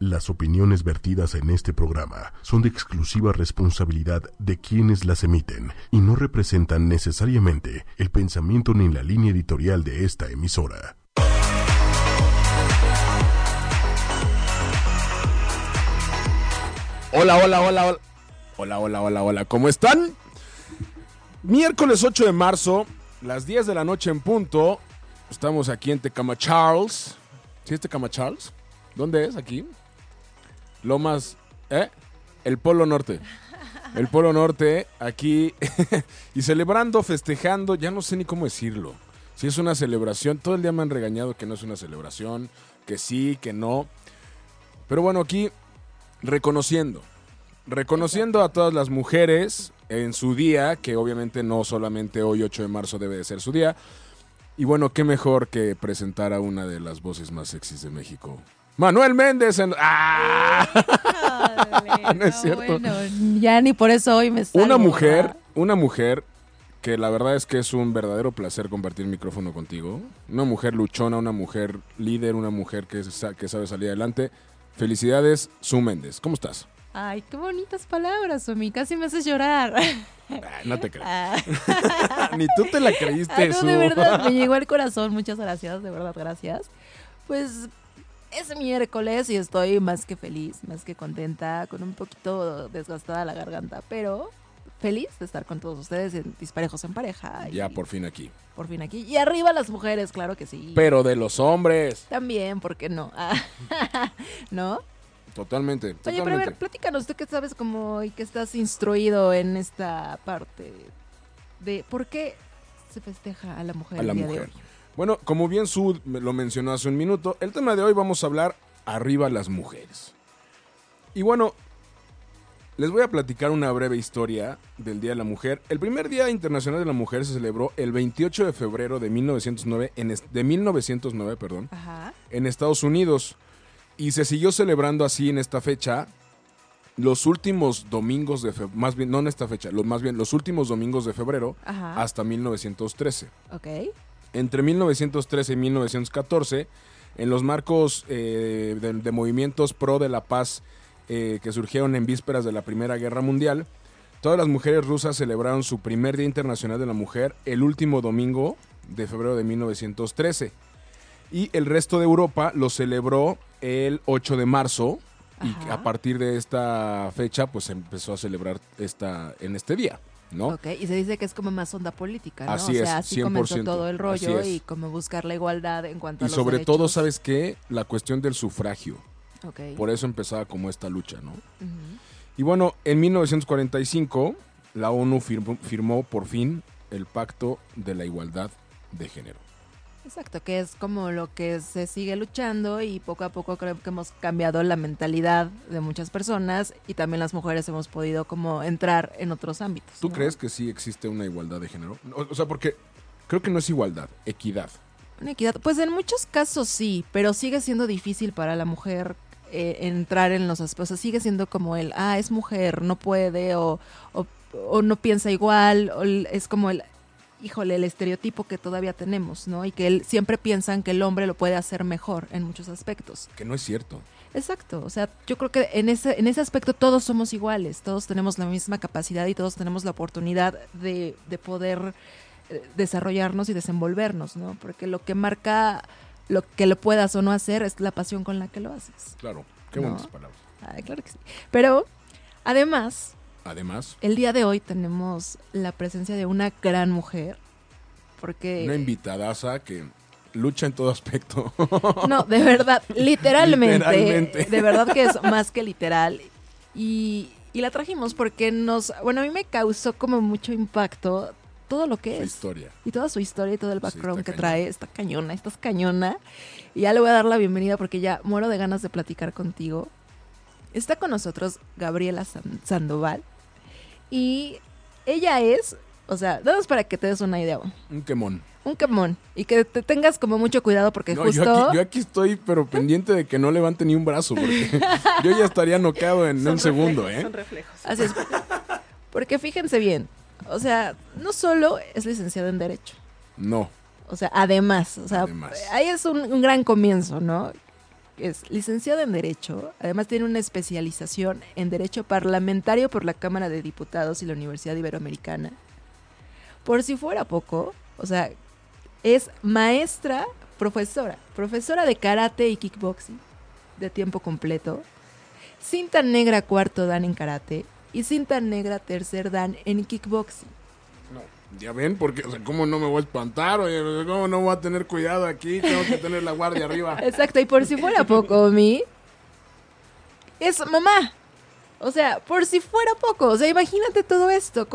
Las opiniones vertidas en este programa son de exclusiva responsabilidad de quienes las emiten y no representan necesariamente el pensamiento ni la línea editorial de esta emisora. Hola, hola, hola, hola. Hola, hola, hola, hola. ¿Cómo están? Miércoles 8 de marzo, las 10 de la noche en punto. Estamos aquí en Tecama Charles. ¿Sí es Tecama Charles? ¿Dónde es aquí? Lomas, ¿eh? El Polo Norte. El Polo Norte, aquí. y celebrando, festejando, ya no sé ni cómo decirlo. Si es una celebración, todo el día me han regañado que no es una celebración, que sí, que no. Pero bueno, aquí reconociendo. Reconociendo a todas las mujeres en su día, que obviamente no solamente hoy 8 de marzo debe de ser su día. Y bueno, qué mejor que presentar a una de las voces más sexys de México. Manuel Méndez en... ¡Ah! No es cierto. Bueno, ya ni por eso hoy me salgo, Una mujer, ¿verdad? una mujer que la verdad es que es un verdadero placer compartir micrófono contigo. Una mujer luchona, una mujer líder, una mujer que, que sabe salir adelante. Felicidades, Su Méndez. ¿Cómo estás? Ay, qué bonitas palabras, Omi. Casi me haces llorar. Ah, no te creo. Ah, Ni tú te la creíste, ah, no, Su. de verdad, me llegó al corazón. Muchas gracias, de verdad, gracias. Pues es miércoles y estoy más que feliz, más que contenta, con un poquito desgastada la garganta, pero feliz de estar con todos ustedes en Disparejos en Pareja. y Ya por fin aquí. por fin aquí. Y arriba las mujeres, claro que sí. Pero de los hombres. También, ¿por qué no? Ah, ¿No? Totalmente. Oye, pero a totalmente. ver, platícanos, tú que sabes cómo y que estás instruido en esta parte de por qué se festeja a la mujer a la el día de mujer. hoy. Bueno, como bien Sud me lo mencionó hace un minuto, el tema de hoy vamos a hablar arriba las mujeres. Y bueno, les voy a platicar una breve historia del Día de la Mujer. El primer Día Internacional de la Mujer se celebró el 28 de febrero de 1909, en de 1909 perdón, Ajá. en Estados Unidos. Y se siguió celebrando así en esta fecha los últimos domingos de febrero, más bien, no en esta fecha, los, más bien los últimos domingos de febrero Ajá. hasta 1913 Ok. Entre 1913 y 1914, en los marcos eh, de, de movimientos pro de la paz eh, que surgieron en vísperas de la Primera Guerra Mundial, todas las mujeres rusas celebraron su primer Día Internacional de la Mujer el último domingo de febrero de 1913. Y el resto de Europa lo celebró el 8 de marzo. Y Ajá. a partir de esta fecha, pues empezó a celebrar esta, en este día, ¿no? Ok, y se dice que es como más onda política, ¿no? Así o es, sea, así comenzó 100%, todo el rollo y como buscar la igualdad en cuanto a Y sobre todo. ¿sabes qué? La cuestión del sufragio. Ok. Por eso empezaba como esta lucha, ¿no? Y bueno, en 1945 la ONU firmó, firmó por fin el Pacto de la Igualdad de Género. Exacto, que es como lo que se sigue luchando y poco a poco creo que hemos cambiado la mentalidad de muchas personas y también las mujeres hemos podido como entrar en otros ámbitos. ¿Tú ¿no? crees que sí existe una igualdad de género? O, o sea, porque creo que no es igualdad, equidad. Una equidad. Pues en muchos casos sí, pero sigue siendo difícil para la mujer eh, entrar en los aspectos. O sea, sigue siendo como el, ah, es mujer, no puede, o, o, o no piensa igual, o es como el, híjole, el estereotipo que todavía tenemos, ¿no? Y que él, siempre piensan que el hombre lo puede hacer mejor en muchos aspectos. Que no es cierto. Exacto, o sea, yo creo que en ese, en ese aspecto todos somos iguales, todos tenemos la misma capacidad y todos tenemos la oportunidad de, de poder eh, desarrollarnos y desenvolvernos, ¿no? Porque lo que marca lo que lo puedas o no hacer es la pasión con la que lo haces. Claro, qué No. bonitas palabras. Ay, claro que sí. Pero, además, Además, el día de hoy tenemos la presencia de una gran mujer, porque... una invitadaza que lucha en todo aspecto. No, de verdad, literalmente, Literalmente. De verdad que es más que literal. Y, y la trajimos porque nos. Bueno, a mí me causó como mucho impacto todo lo que Su es. historia. Y toda su historia y todo el background que trae. Está cañona, estás cañona. Y ya le voy a dar la bienvenida porque ya muero de ganas de platicar contigo. Está con nosotros Gabriela San- Sandoval. Y ella es. O sea, nada más para que te des una idea. Un quemón. Un quemón. Y que te tengas como mucho cuidado porque No, justo. yo, aquí, yo aquí estoy, pero pendiente de que no levante ni un brazo, porque yo ya estaría noqueado en un segundo, ¿eh? Así es. Porque fíjense bien, o sea, no solo es licenciado en Derecho, No. o sea, además, o sea, Además. ahí es un, un gran comienzo, ¿no? Es licenciado en Derecho, además tiene una especialización en Derecho Parlamentario por la Cámara de Diputados y la Universidad Iberoamericana. Por si fuera poco, o sea, es maestra, profesora, profesora de karate y kickboxing de tiempo completo, cinta negra cuarto dan en karate y cinta negra tercer dan en kickboxing. Ya ven, porque, o sea, ¿cómo no me voy a espantar? Oye, ¿cómo no voy a tener cuidado aquí? Tengo que tener la guardia arriba. Exacto, y por si fuera poco, mi es mamá. O sea, por si fuera poco, o sea, imagínate todo esto.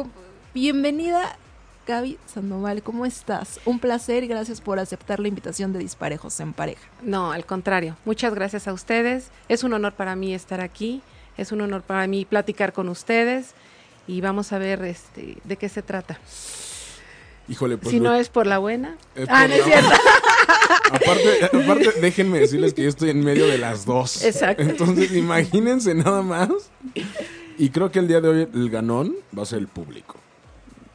Bienvenida, Gaby Sandoval, ¿cómo estás? Un placer y gracias por aceptar la invitación de Disparejos en Pareja. No, al contrario. Muchas gracias a ustedes. Es un honor para mí estar aquí. Es un honor para mí platicar con ustedes. Y vamos a ver este, de qué se trata. Híjole, pues. si lo- no es por la buena. es ah, por no es la- cierto. aparte, aparte, déjenme decirles que yo estoy en medio de las dos. Exacto. Entonces, imagínense nada más. Y creo que el día de hoy el ganón va a ser el público.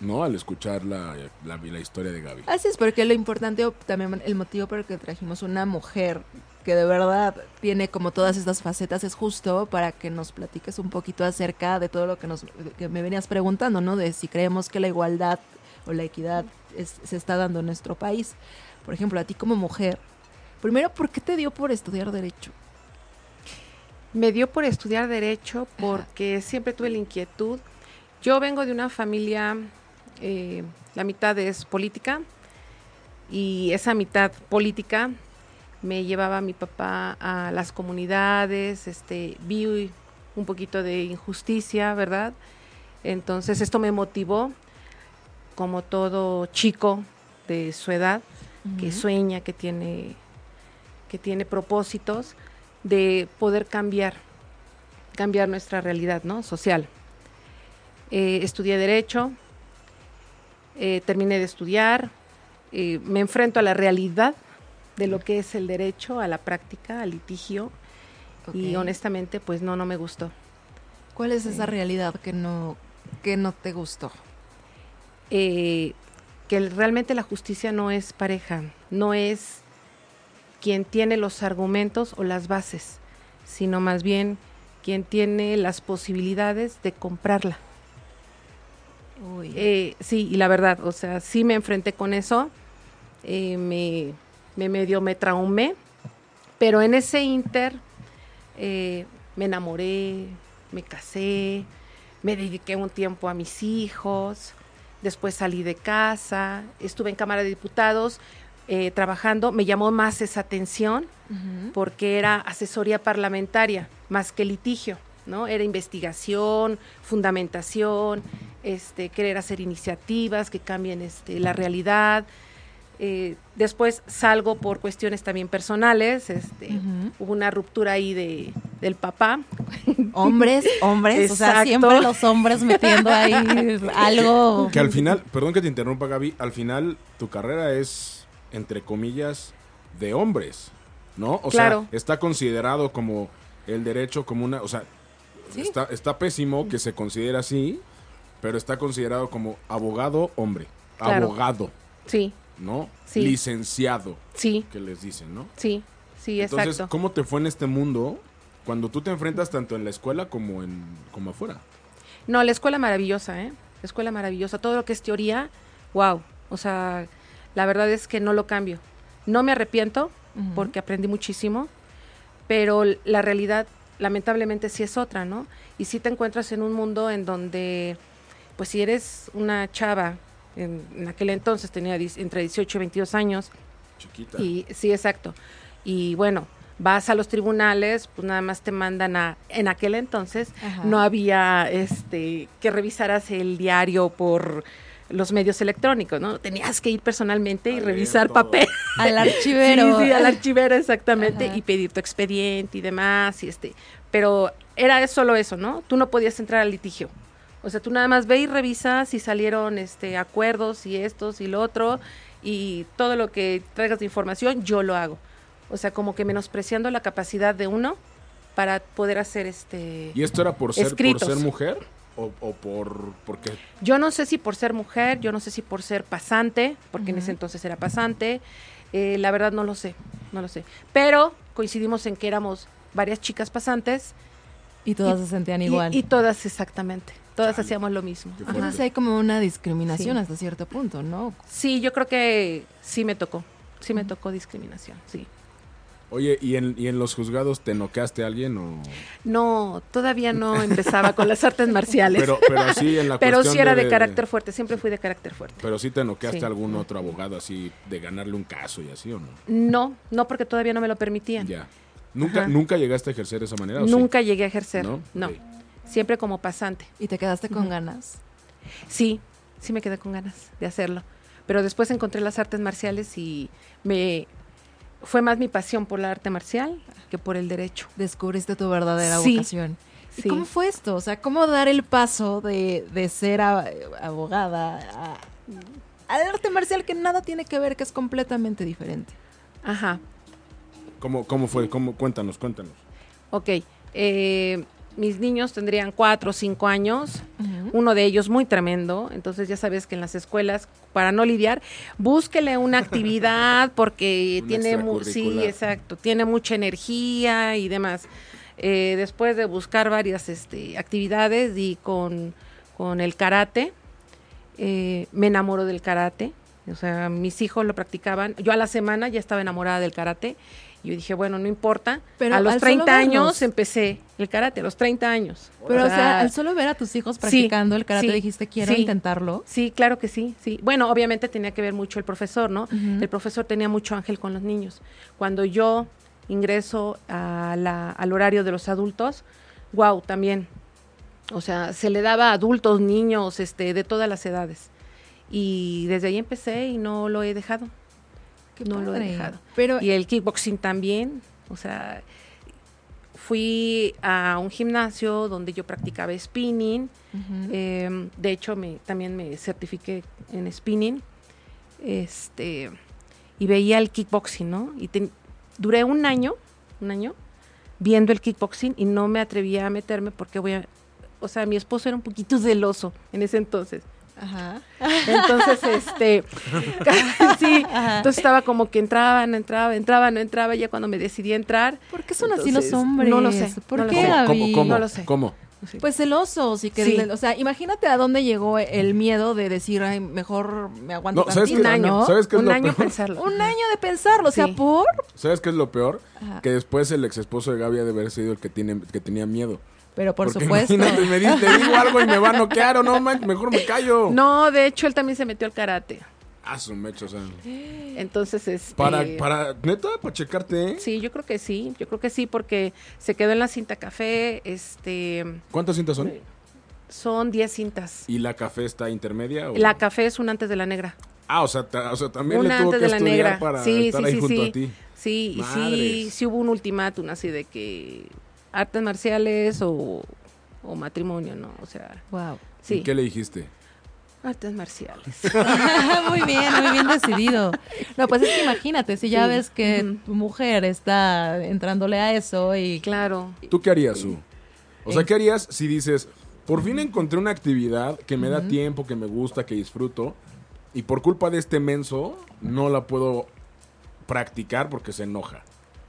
¿No? Al escuchar la, la, la historia de Gaby. Así es, porque lo importante, o también el motivo por el que trajimos una mujer que de verdad tiene como todas estas facetas es justo para que nos platiques un poquito acerca de todo lo que nos que me venías preguntando, ¿no? De si creemos que la igualdad o la equidad es- se está dando en nuestro país. Por ejemplo, a ti como mujer, primero, ¿por qué te dio por estudiar derecho? Me dio por estudiar derecho porque siempre tuve la inquietud. Yo vengo de una familia, eh, la mitad es política y esa mitad política me llevaba a mi papá a las comunidades, este, vi un poquito de injusticia, ¿verdad? Entonces esto me motivó, como todo chico de su edad, que sueña, que tiene, que tiene propósitos, de poder cambiar, cambiar nuestra realidad ¿no? social. Eh, estudié Derecho, eh, terminé de estudiar, eh, me enfrento a la realidad de lo que es el derecho, a la práctica, al litigio, y honestamente, pues no, no me gustó. ¿Cuál es esa realidad que no, que no te gustó? eh, que realmente la justicia no es pareja, no es quien tiene los argumentos o las bases, sino más bien quien tiene las posibilidades de comprarla. Uy. Eh, sí, y la verdad, o sea, sí me enfrenté con eso, eh, me, me medio me traumé, pero en ese inter eh, me enamoré, me casé, me dediqué un tiempo a mis hijos, después salí de casa, estuve en Cámara de Diputados eh, trabajando, me llamó más esa atención porque era asesoría parlamentaria más que litigio, ¿no? Era investigación, fundamentación, este, querer hacer iniciativas que cambien este, la realidad. Eh, después salgo por cuestiones también personales, este, hubo una ruptura ahí de, del papá. Hombres, hombres, o sea, siempre los hombres metiendo ahí algo. Que al final, perdón que te interrumpa, Gaby, al final tu carrera es, entre comillas, de hombres, ¿no? O Claro. sea, está considerado como el derecho como una, o sea, Sí. está, está pésimo que se considere así, pero está considerado como abogado hombre, Claro. abogado, Sí, ¿no? Sí. Licenciado, sí, que les dicen, ¿no? sí, sí, Entonces, exacto. ¿cómo te fue en este mundo cuando tú te enfrentas tanto en la escuela como en como afuera? No, la escuela maravillosa, ¿eh? La escuela maravillosa. Todo lo que es teoría, wow. O sea, la verdad es que no lo cambio. No me arrepiento porque aprendí muchísimo, pero la realidad lamentablemente sí es otra, ¿no? Y sí te encuentras en un mundo en donde, pues si eres una chava, en, en aquel entonces tenía entre 18 y 22 años, Chiquita. y sí, exacto. Y bueno, vas a los tribunales, pues nada más te mandan a, en aquel entonces, Ajá. no había este que revisaras el diario por los medios electrónicos, ¿no? Tenías que ir personalmente y revisar papel. Al archivero. Sí, sí, al archivero exactamente Ajá. y pedir tu expediente y demás y este, pero era solo eso, ¿no? Tú no podías entrar al litigio. O sea, tú nada más ve y revisa si salieron este acuerdos y estos y lo otro y todo lo que traigas de información yo lo hago. O sea, como que menospreciando la capacidad de uno para poder hacer este ¿Y esto era por ser, por mujer? ¿O, o por porque Yo no sé si por ser mujer, yo no sé si por ser pasante, porque en ese entonces era pasante. eh, la verdad no lo sé, no lo sé. Pero coincidimos en que éramos varias chicas pasantes. Y todas se sentían y- igual. Y, todas exactamente. Todas Chale. hacíamos lo mismo. Entonces hay como una discriminación Sí. hasta cierto punto, ¿no? Sí, yo creo que sí me tocó. Sí me tocó discriminación, sí. Oye, ¿y en, ¿y en los juzgados te noqueaste a alguien o...? No, todavía no empezaba con las artes marciales. Pero, pero así en la Pero sí era de, de- carácter fuerte, siempre fui de carácter fuerte. Pero sí te noqueaste Sí. a algún otro abogado así de ganarle un caso y así o no? No, no porque todavía no me lo permitían. Ya. ¿Nunca, Ajá. ¿Nunca llegaste a ejercer de esa manera? o sí? Nunca llegué a ejercer. ¿No? Siempre como pasante. Y te quedaste con ganas. Sí, sí me quedé con ganas de hacerlo. Pero después encontré las artes marciales y me fue más mi pasión por la arte marcial que por el derecho. Descubriste tu verdadera Sí. vocación. ¿Y Sí. cómo fue esto? O sea, ¿cómo dar el paso de, de ser a- abogada a, al arte marcial que nada tiene que ver, que es completamente diferente? Ajá. ¿Cómo, cómo fue? ¿Cómo? Cuéntanos, cuéntanos. Ok. eh, mis niños tendrían cuatro o cinco años. Uno de ellos muy tremendo. Entonces ya sabes que en las escuelas, para no lidiar, búsquele una actividad porque tiene mu- sí, exacto, tiene mucha energía y demás. Eh, después de buscar varias este, actividades y con, con el karate, eh, me enamoro del karate. O sea, mis hijos lo practicaban. Yo a la semana ya estaba enamorada del karate. Y yo dije, bueno, no importa. Pero a los al solo 30 años empecé el karate, a los 30 años. Pero, o sea, al solo ver a tus hijos practicando el karate, sí, dijiste, quiero sí. intentarlo. Sí, claro que sí, sí. Bueno, obviamente tenía que ver mucho el profesor, ¿no? El profesor tenía mucho ángel con los niños. Cuando yo ingreso a la- al horario de los adultos, wow, también. O sea, se le daba a adultos, niños, este, de todas las edades. Y desde ahí empecé y no lo he dejado. Qué no lo he dejado. Pero, Y el kickboxing también, o sea, fui a un gimnasio donde yo practicaba spinning, eh, de hecho, me, también me certifiqué en spinning. Este, y veía el kickboxing, ¿no? Y duré un año, un año, viendo el kickboxing y no me atrevía a meterme porque voy a. O sea, mi esposo era un poquito celoso en ese entonces. Ajá. Entonces, este. sí. Ajá. Entonces estaba como que entraba, no entraba, entraba, no entraba. Ya cuando me decidí entrar. ¿Por qué son así los hombres? no lo sé, ¿Por no lo qué, sé. ¿Cómo, Gaby? cómo, cómo? No lo sé. ¿Cómo? sí. Pues celosos y que, Sí. o sea, imagínate a dónde llegó el miedo de decir, ay, mejor me aguanto No, ¿sabes tantito, qué? un año, ¿no? ¿Sabes qué es un lo año peor? pensarlo. Un año de pensarlo, o sea, por... ¿Sabes qué es lo peor? Ajá. Que después el ex esposo de Gaby ha de haber sido el que, tiene, que tenía miedo. Pero por Porque supuesto. Me te digo algo y me va a noquear o no, man, mejor me callo. No, de hecho, él también se metió al karate. Ah, su mecho, o sea. Entonces, este, Para, para, neta, para checarte, ¿eh? Sí, yo creo que sí, yo creo que sí, porque se quedó en la cinta café, este, ¿Cuántas cintas son? son 10 cintas. ¿Y la café está intermedia? O? La café es un antes de la negra. Ah, o sea, o sea también Una le tuvo antes que de la negra. para Sí, estar sí, ahí sí, junto sí. a ti. Sí, y sí, sí hubo un ultimátum así de que artes marciales o, o matrimonio, ¿no? O sea, Wow. ¿Y sí, qué le dijiste? artes marciales. muy bien, muy bien decidido. No, pues es que imagínate, si ya Sí. ves que tu mujer está entrándole a eso y... Claro. ¿Tú qué harías, Su? O sea, En- ¿qué harías si dices, por fin encontré una actividad que me da tiempo, que me gusta, que disfruto, y por culpa de este menso no la puedo practicar porque se enoja?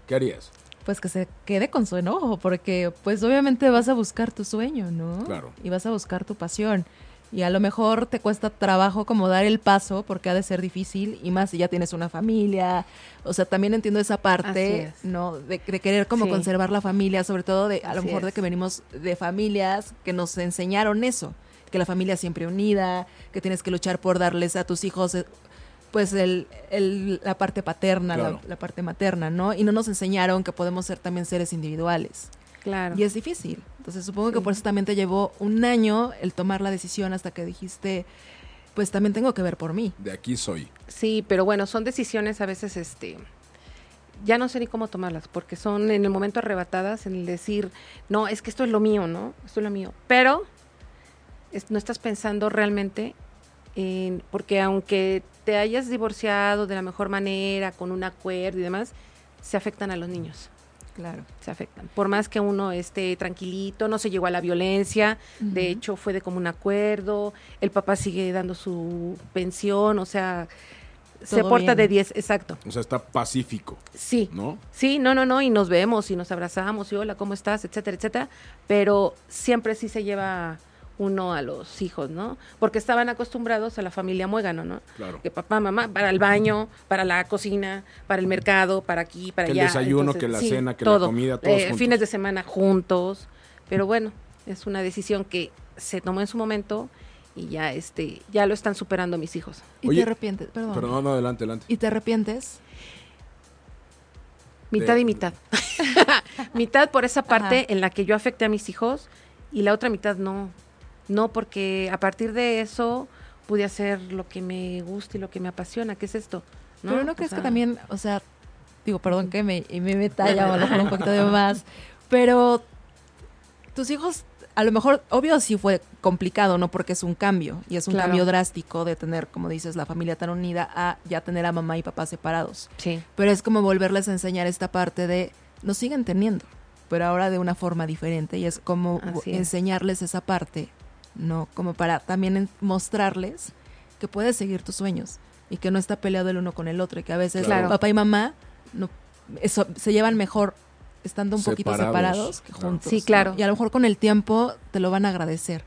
¿Qué harías? Pues que se quede con su enojo, porque pues obviamente vas a buscar tu sueño, ¿no? Claro. Y vas a buscar tu pasión. Y a lo mejor te cuesta trabajo como dar el paso, porque ha de ser difícil, y más si ya tienes una familia. O sea, también entiendo esa parte, es. ¿no? De, de querer como Sí. conservar la familia, sobre todo de, a lo Así mejor de que venimos de familias que nos enseñaron eso, que la familia siempre unida, que tienes que luchar por darles a tus hijos eh, pues el, el- la parte paterna, la- Claro. la, parte materna, ¿no? Y no nos enseñaron que podemos ser también seres individuales. Claro. Y es difícil. Entonces supongo que por eso también te llevó un año el tomar la decisión hasta que dijiste, pues también tengo que ver por mí. De aquí soy. Sí, pero bueno, son decisiones a veces, este, ya no sé ni cómo tomarlas, porque son en el momento arrebatadas, en el decir, no, es que esto es lo mío, ¿no? Esto es lo mío. Pero es- no estás pensando realmente en, porque aunque te hayas divorciado de la mejor manera, con un acuerdo y demás, se afectan a los niños, Claro. se afectan. Por más que uno esté tranquilito, no se llegó a la violencia, de hecho fue de común acuerdo, el papá sigue dando su pensión, o sea, se porta bien. de 10, exacto. O sea, está pacífico, Sí. ¿no? Sí, no, no, no, y nos vemos y nos abrazamos y hola, ¿cómo estás? etcétera, etcétera, pero siempre sí se lleva uno a los hijos, ¿no? Porque estaban acostumbrados a la familia muégano, ¿no? Claro. Que papá, mamá, para el baño, para la cocina, para el mercado, para aquí, para Que el allá. desayuno, que la cena, que la comida, todos Eh, juntos. Fines de semana juntos, pero bueno, es una decisión que se tomó en su momento y ya, este, ya lo están superando mis hijos. Y Oye, te arrepientes, perdón. Pero no, no, adelante, adelante. ¿Y te arrepientes? Mitad De- y mitad. mitad por esa parte Ajá. en la que yo afecté a mis hijos y la otra mitad no. No, porque a partir de eso pude hacer lo que me gusta y lo que me apasiona, que es esto. ¿no? Pero no O crees que también, o sea, digo, perdón que me, me meta ya a lo mejor un poquito de más, pero tus hijos, a lo mejor, obvio sí fue complicado, ¿no? Porque es un cambio y es un Claro. cambio drástico de tener, como dices, la familia tan unida a ya tener a mamá y papá separados. Sí, Pero es como volverles a enseñar esta parte de, nos siguen teniendo, pero ahora de una forma diferente y es como Así es. enseñarles esa parte, ¿no? Como para también mostrarles que puedes seguir tus sueños y que no está peleado el uno con el otro y que a veces Claro. papá y mamá no, eso, se llevan mejor estando un poquito Separados, que claro. juntos. Sí, ¿no? claro. Y a lo mejor con el tiempo te lo van a agradecer.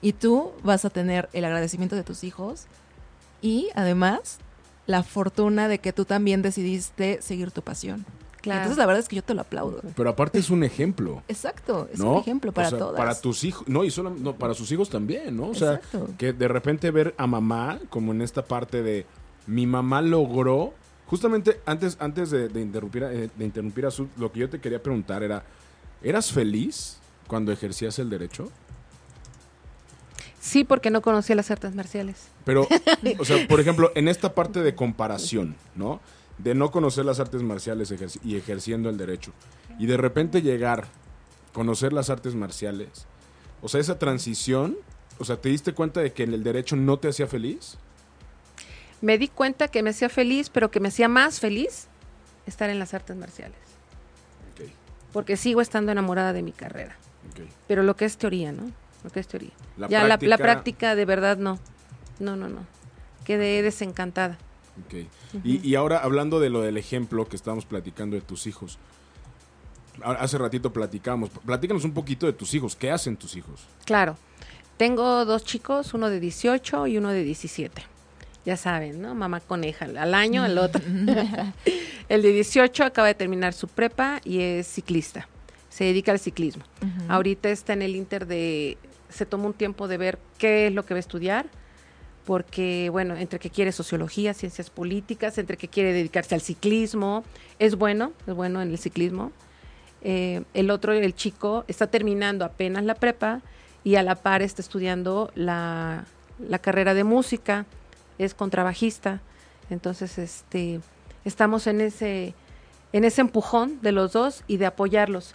Y tú vas a tener el agradecimiento de tus hijos y además la fortuna de que tú también decidiste seguir tu pasión. Claro. Entonces la verdad es que yo te lo aplaudo. Pero aparte es un ejemplo. Exacto, es ¿no? un ejemplo para O sea, todas. Para tus hijos, no, y solo, no, para sus hijos también, ¿no? O sea, Exacto. que de repente ver a mamá como en esta parte de mi mamá logró, justamente antes, antes de, de interrumpir, a- eh, de interrumpir a su, lo que yo te quería preguntar era, ¿eras feliz cuando ejercías el derecho? Sí, porque no conocía las artes marciales. Pero, o sea, por ejemplo, en esta parte de comparación, ¿no? De no conocer las artes marciales ejerci- y ejerciendo el derecho. Y de repente llegar, conocer las artes marciales. O sea, esa transición, o sea, ¿te diste cuenta de que en el derecho no te hacía feliz? Me di cuenta que me hacía feliz, pero que me hacía más feliz estar en las artes marciales. Porque sigo estando enamorada de mi carrera. Pero lo que es teoría, ¿no? Lo que es teoría. La ya la- práctica- La, práctica de verdad no. No, no, no. Quedé desencantada. Ok. y, y ahora hablando de lo del ejemplo que estábamos platicando de tus hijos. Hace ratito platicamos. Platícanos un poquito de tus hijos. ¿Qué hacen tus hijos? Claro. Tengo dos chicos, uno de 18 y uno de 17. Ya saben, ¿no? Mamá coneja. Al año, el otro. el de 18 acaba de terminar su prepa y es ciclista. Se dedica al ciclismo. Ahorita está en el inter de... Se tomó un tiempo de ver qué es lo que va a estudiar. Porque, bueno, entre que quiere sociología, ciencias políticas, entre que quiere dedicarse al ciclismo. Es bueno, es bueno en el ciclismo. Eh, el otro, el chico, está terminando apenas la prepa y a la par está estudiando la, la carrera de música, es contrabajista. Entonces, este, estamos en ese, en ese empujón de los dos y de apoyarlos.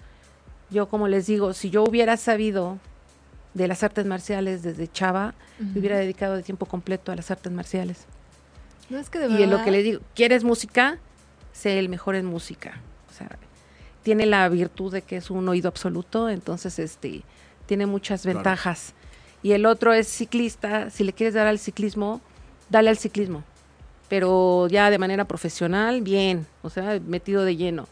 Yo, como les digo, si yo hubiera sabido de las artes marciales desde chava, me hubiera dedicado de tiempo completo a las artes marciales. No es que de Y en lo que le digo, ¿quieres música? Sé el mejor en música. O sea, tiene la virtud de que es un oído absoluto, entonces este tiene muchas Claro. ventajas. Y el otro es ciclista, si le quieres dar al ciclismo, dale al ciclismo. Pero ya de manera profesional, bien, o sea, metido de lleno.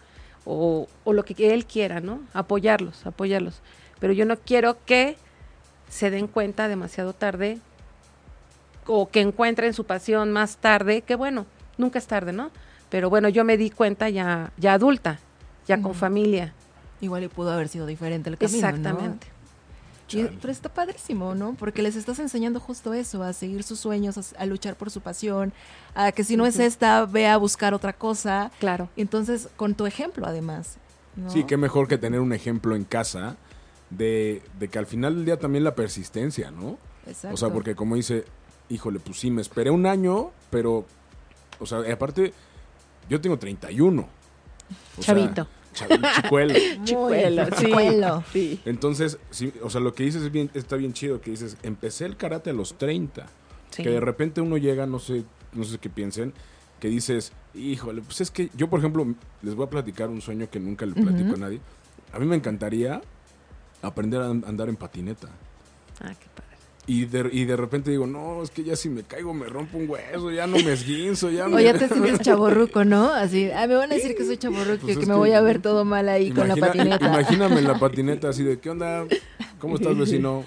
O, o lo que él quiera, ¿no? Apoyarlos, apoyarlos. Pero yo no quiero que se den cuenta demasiado tarde o que encuentren su pasión más tarde, que bueno, nunca es tarde, ¿no? Pero bueno, yo me di cuenta ya, ya adulta, ya con familia. Igual y pudo haber sido diferente el camino, ¿no? Exactamente. Y- Chale. pero está padrísimo, ¿no? Porque les estás enseñando justo eso, a seguir sus sueños, a, a luchar por su pasión, a que si no es esta, ve a buscar otra cosa. Claro. Entonces, con tu ejemplo, además. ¿no? Sí, qué mejor que tener un ejemplo en casa de, de que al final del día también la persistencia, ¿no? Exacto. O sea, porque como dice, híjole, pues sí, me esperé un año, pero, o sea, y aparte, yo tengo 31. O sea, Chavito. chavi- chicuelo. Chicuelo, sí. chicuelo. Sí. Entonces, sí, o sea, lo que dices es bien, está bien chido, que dices, empecé el karate a los 30. sí. Que de repente uno llega, no sé, no sé qué piensen, que dices, híjole, pues es que yo, por ejemplo, les voy a platicar un sueño que nunca le platico a nadie. A mí me encantaría aprender a an- andar en patineta. Ah, qué padre. Y de, y de repente digo, no, es que ya si me caigo me rompo un hueso, ya no me esguinzo, ya O me... ya te sientes chaborruco, ¿no? Así, ah, me van a decir que soy chaborruco Pues y que me que- voy a ver todo mal ahí con la patineta. Imagíname en la patineta así de, ¿qué onda? ¿Cómo estás, vecino?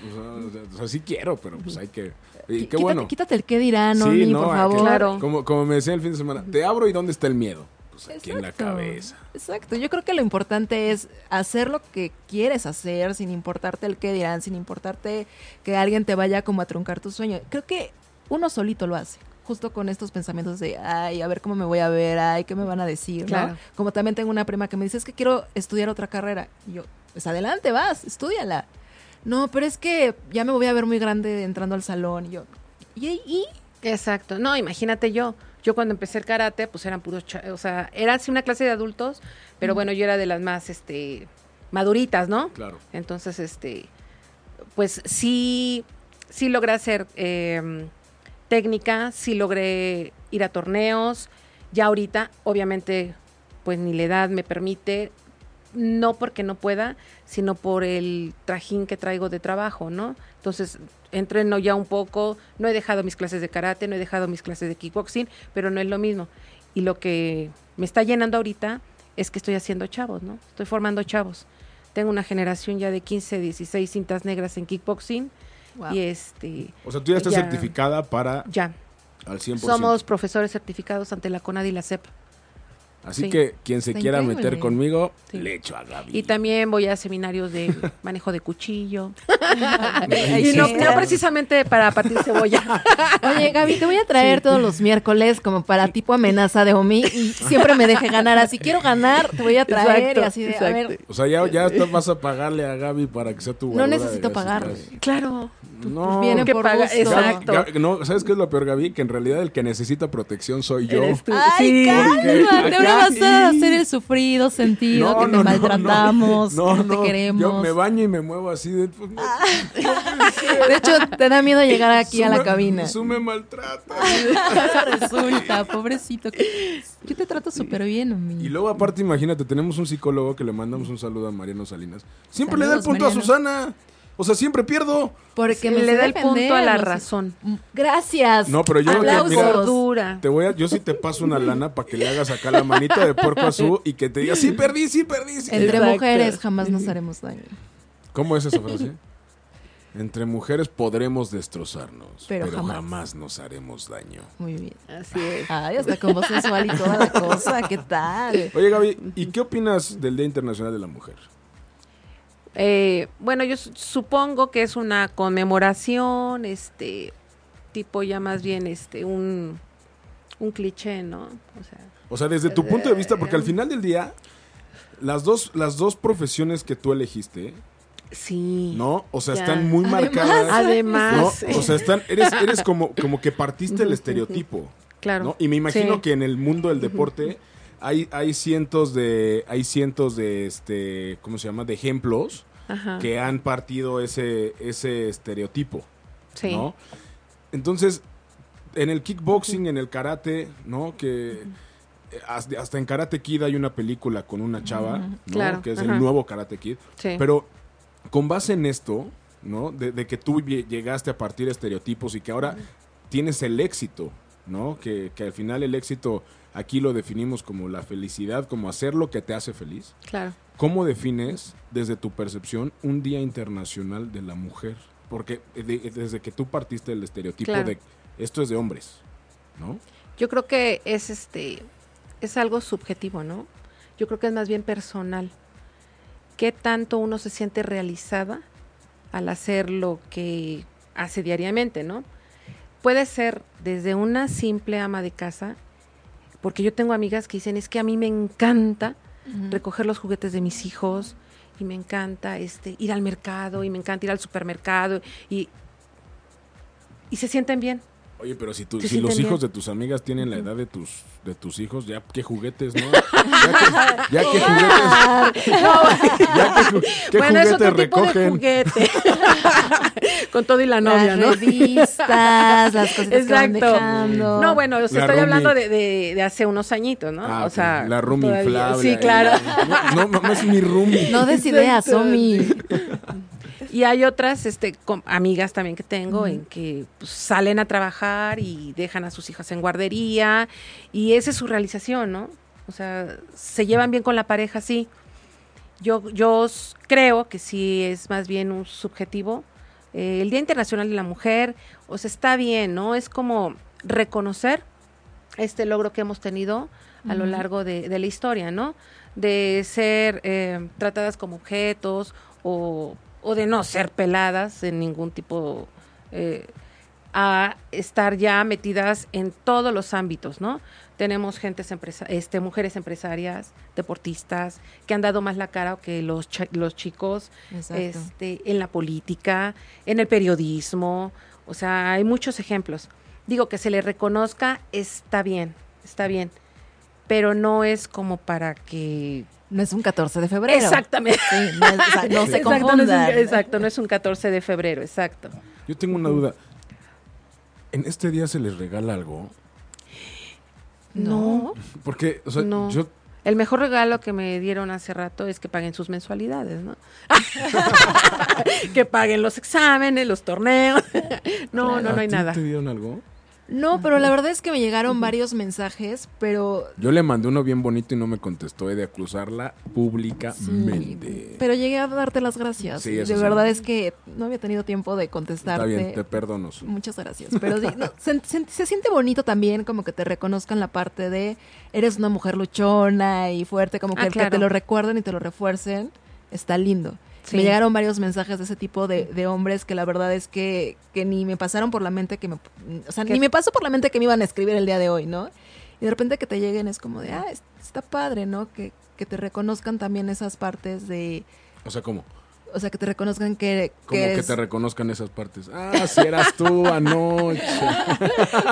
O sea, o sea, sí quiero, pero pues hay que... Y qué quítate, bueno. quítate el qué dirán, Sí, Oni, no, por favor. Claro. Como, como me decía el fin de semana, te abro y ¿dónde está el miedo? Pues aquí en la Exacto. cabeza. Exacto, yo creo que lo importante es hacer lo que quieres hacer sin importarte el qué dirán, sin importarte que alguien te vaya como a truncar tu sueño. Creo que uno solito lo hace, justo con estos pensamientos de, ay, a ver cómo me voy a ver, ay, qué me van a decir, ¿no? Claro. Como también tengo una prima que me dice, es que quiero estudiar otra carrera. Y yo, pues adelante, vas, estudiala. No, pero es que ya me voy a ver muy grande entrando al salón. Y yo, ¿y? y? Exacto. No, imagínate yo. Yo cuando empecé el karate, pues eran puros, o sea, era así una clase de adultos, pero bueno, yo era de las más, este, maduritas, ¿no? Claro. Entonces, este, pues sí, sí logré hacer eh, técnica, sí logré ir a torneos. Ya ahorita, obviamente, pues ni la edad me permite, no porque no pueda, sino por el trajín que traigo de trabajo, ¿no? Entonces, entreno ya un poco, no he dejado mis clases de karate, no he dejado mis clases de kickboxing, pero no es lo mismo. Y lo que me está llenando ahorita es que estoy haciendo chavos, ¿no? Estoy formando chavos. Tengo una generación ya de 15, 16 cintas negras en kickboxing Wow. y este O sea, tú ya estás Ya. certificada para ya al 100%. somos profesores certificados ante la CONAD y la CEP. Así sí. que quien se Está quiera increíble. meter conmigo, Sí. le echo a Gaby. Y también voy a seminarios de manejo de cuchillo. Y no, precisamente para partir cebolla. Oye, Gaby, te voy a traer todos los miércoles como para tipo amenaza de Omi y siempre me deje ganar. Así quiero ganar, te voy a traer Exacto, y así de, a exacto. ver, O sea, ya, ya vas a pagarle a Gaby para que sea tu No necesito pagarle. claro. No, viene que por paga- gusto. exacto. Gaby- no, ¿sabes qué es lo peor, Gaby? Que en realidad el que necesita protección soy yo. Eres tú. Ay, Sí. Cálmate, ahora vas a hacer el sufrido sentido, que te maltratamos, no, que no no, te queremos. Yo me baño y me muevo así de... pues, no, De hecho, te da miedo llegar aquí a la cabina. Su me maltrata. Resulta, pobrecito. Yo te trato súper bien, Omi. Y luego aparte, imagínate, tenemos un psicólogo que le mandamos un saludo a Mariano Salinas. Siempre le da el punto a. Susana. O sea, siempre pierdo. Porque me le da el punto a la razón. Gracias. No, pero yo que- Aplausos. mira, Gordura. Te voy a, yo sí te paso una lana para que le hagas acá la manita de puerco azul y que te diga, sí perdí, sí perdí. sí". Entre Exacto. mujeres jamás nos haremos daño. ¿Cómo es esa frase? Entre mujeres podremos destrozarnos, Pero pero, jamás. jamás. nos haremos daño. Muy bien. Así es. Ay, hasta con voz sensual y toda la cosa. ¿Qué tal? Oye, Gaby, ¿y qué opinas del Día Internacional de la Mujer? Eh, bueno, yo su- supongo que es una conmemoración, este, tipo ya más bien, este, un, un cliché, ¿no? O sea, O sea, desde tu punto de vista, porque al final del día, las dos, las dos profesiones que tú elegiste, sí. ¿no? O sea, Ya. están muy Además- marcadas. ¿no? Además, O sea, están, eres, eres como, como que partiste el estereotipo. claro. ¿no? Y me imagino Sí. que en el mundo del deporte hay, hay cientos de, hay cientos de este, ¿cómo se llama? de ejemplos Ajá. que han partido ese, ese estereotipo. Sí. ¿no? Entonces, en el kickboxing, en el karate, ¿no? Que eh, hasta en Karate Kid hay una película con una chava, ¿no? Claro, Que es ajá. el nuevo Karate Kid. Sí. Pero con base en esto, ¿no? De, de que tú lle- llegaste a partir de estereotipos y que ahora tienes el éxito, ¿no? Que, que al final el éxito aquí lo definimos como la felicidad, como hacer lo que te hace feliz. claro. ¿Cómo defines, desde tu percepción, un Día Internacional de la Mujer? Porque eh, de- desde que tú partiste del estereotipo Claro. de esto es de hombres, ¿no? Yo creo que es este es algo subjetivo, ¿no? Yo creo que es más bien personal. ¿Qué tanto uno se siente realizada al hacer lo que hace diariamente, ¿no? Puede ser desde una simple ama de casa, porque yo tengo amigas que dicen, es que a mí me encanta recoger los juguetes de mis hijos y me encanta este ir al mercado y me encanta ir al supermercado y y se sienten bien. Oye, pero si, tú, Se si los hijos bien. de tus amigas tienen la edad de tus, de tus hijos, ya qué juguetes, ¿no? Ya que, ya juguetes, ya qué bueno, es juguetes otro tipo de recogen. juguete. Con todo y la novia, las ¿no? revistas, las cositas que van Exacto. dejando. No, bueno, o sea, La estoy roomie. hablando de, de, de hace unos añitos, ¿no? Ah, o sea, la room todavía- inflable. Sí, claro. No, no, no es mi roomie. No des ideas, Exacto. Omi. Y hay otras este, com- amigas también que tengo en que pues, salen a trabajar y dejan a sus hijas en guardería y esa es su realización, ¿no? O sea, se llevan bien con la pareja, sí. Yo, yo creo que sí es más bien un subjetivo. Eh, el Día Internacional de la Mujer, o sea, está bien, ¿no? Es como reconocer este logro que hemos tenido a lo largo de, de la historia, ¿no? De ser eh, tratadas como objetos o, o de no ser peladas en ningún tipo, eh, a estar ya metidas en todos los ámbitos, ¿no? Tenemos gentes empresa este, mujeres empresarias, deportistas, que han dado más la cara que los, cha- los chicos este, en la política, en el periodismo, o sea, hay muchos ejemplos. Digo, que se le reconozca está bien, está bien, pero no es como para que... No es un 14 de febrero. Exactamente. Sí, no, es- o sea, no se Exacto, no es un- confundan. exacto, no es un 14 de febrero, exacto. Yo tengo una duda. ¿En este día se les regala algo? No, Porque, o sea, No. yo el mejor regalo que me dieron hace rato es que paguen sus mensualidades, ¿no? que paguen los exámenes, los torneos. no, no, ¿A no hay ti nada. ¿Te dieron algo? No, pero la verdad es que me llegaron varios mensajes, pero Yo le mandé uno bien bonito y no me contestó. He de acusarla públicamente. pero llegué a darte las gracias. Sí, eso de sí. verdad es que no había tenido tiempo de Está contestarte. bien, te perdono. Su. Muchas gracias. Pero sí, no, se, se- se siente bonito también como que te reconozcan la parte de eres una mujer luchona y fuerte, como que, Ah, que te lo recuerden y te lo refuercen. Está lindo. Sí. Me llegaron varios mensajes de ese tipo de, de hombres que la verdad es que, que ni me pasaron por la mente que me... O sea, Que- ni me pasó por la mente que me iban a escribir el día de hoy, ¿no? Y de repente que te lleguen es como de, ah, es- está padre, ¿no? Que, que te reconozcan también esas partes de... O sea, ¿cómo? O sea, que te reconozcan que, Como que que eres... te reconozcan esas partes. Ah, si eras tú anoche.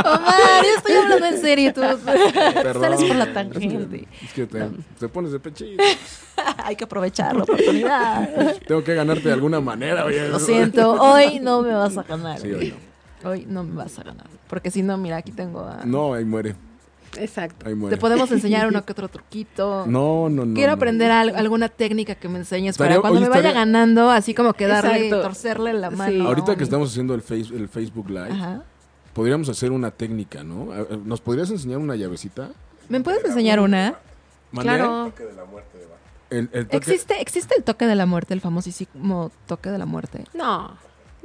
Omar, yo estoy hablando en serio, tú Perdón. sales por la que- tangente. Es que te, te pones de pechito. Hay que aprovechar la oportunidad. Tengo que ganarte de alguna manera, oye. Lo siento, hoy no me vas a ganar. Sí, hoy Hoy no me vas a ganar. Porque si no, mira, aquí tengo a... No, ahí muere. Exacto. Ahí muere. Te podemos enseñar uno que otro truquito. No, no, no. Quiero no. aprender al- alguna técnica que me enseñes Estaría- para cuando me vaya estaría- ganando, así como que darle, Exacto. torcerle la Sí. mano. a Ahorita que estamos haciendo el, face- el Facebook Live, Ajá. podríamos hacer una técnica, ¿no? ¿Nos podrías enseñar una llavecita? ¿Me puedes enseñar una? Claro. El, el toque- ¿Existe, ¿Existe el toque de la muerte, el famosísimo toque de la muerte? No,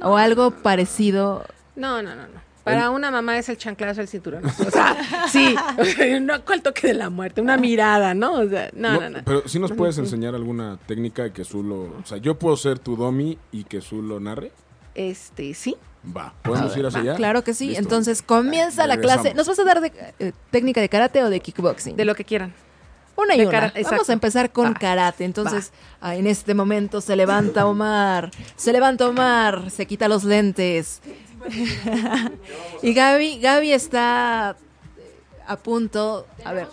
O algo parecido. no, no, no, no. Para una mamá es el chanclazo del cinturón. O sea, sí. no, ¿Cuál toque de la muerte? Una mirada, ¿no? O sea, no, no, no. Pero si nos puedes enseñar alguna técnica que Zul lo... O sea, yo puedo ser tu domi y que Zul lo narre. Este, sí. Va, ¿podemos ir hacia allá? Claro que sí. Listo. Entonces comienza la clase. ¿Nos vas a dar de, eh, técnica de karate o de kickboxing? De lo que quieran. Una y una. Vamos a empezar con Va. karate. Entonces, ah, en este momento se levanta Omar. Se levanta Omar, se quita los lentes. y Gaby, Gaby está eh, a punto. A ver.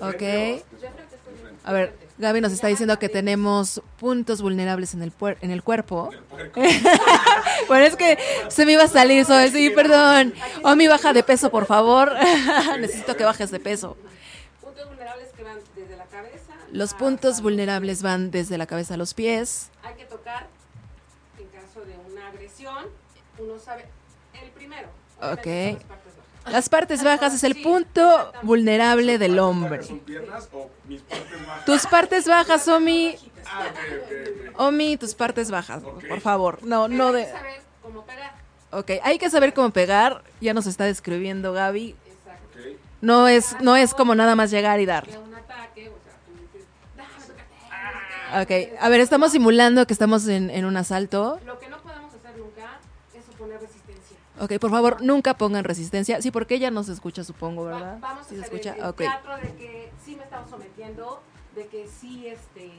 Ok. A ver, Gaby nos está diciendo que tenemos puntos vulnerables en el, puer- en el cuerpo. bueno, es que se me iba a salir eso. Sí, perdón. Omi, baja de peso, por favor. Necesito que bajes de peso. Puntos vulnerables que van desde la cabeza. Los puntos vulnerables van desde la cabeza a los pies. Hay que tocar en caso de una agresión. Uno sabe el primero. Ok. Son las partes bajas. Las partes bajas es el punto vulnerable del hombre. Tus partes bajas, Omi. Omi, tus partes bajas, por favor. No, no de... Hay que saber cómo pegar. Ok, hay que saber cómo pegar. Ya nos está describiendo Gaby. Exacto. No es, no es como nada más llegar y dar. Que un ataque, o sea, tú dices, déjame tocarte. Ok, a ver, estamos simulando que estamos en, en un asalto. Lo que no podemos hacer nunca es oponer resistencia. Ok, por favor, nunca pongan resistencia. Sí, porque ella no se escucha, supongo, Va- ¿verdad? vamos a Sí hacer escucha. el, el Ok. teatro de que sí me estamos sometiendo, de que sí este,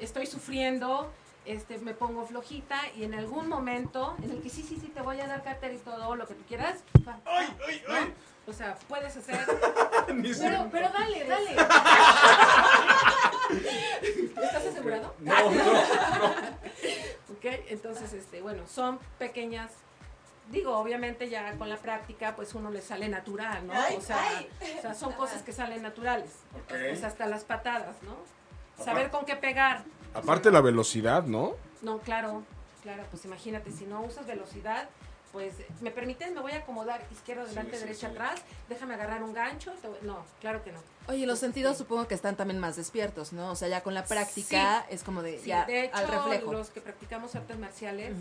estoy sufriendo, este, me pongo flojita y en algún momento en el que sí, sí, sí, te voy a dar cátedra y todo lo que tú quieras. va, ¿no? O sea, puedes hacer... pero, pero dale, dale. ¿Estás asegurado? No, no, Ok, entonces, este, bueno, son pequeñas Digo, obviamente ya con la práctica, pues uno le sale natural, ¿no? o, sea, o sea, son cosas que salen naturales. Pues hasta las patadas, ¿no? Saber con qué pegar. Aparte la velocidad, ¿no? No, claro, claro, pues imagínate, si no usas velocidad, pues, ¿me permiten? Me voy a acomodar izquierda, adelante, sí, derecha, sí. atrás, déjame agarrar un gancho. y te voy- No, claro que no. Oye, los Este, sentidos supongo que están también más despiertos, ¿no? O sea, ya con la práctica es como de Sí, ya de hecho, al reflejo. los que practicamos artes marciales,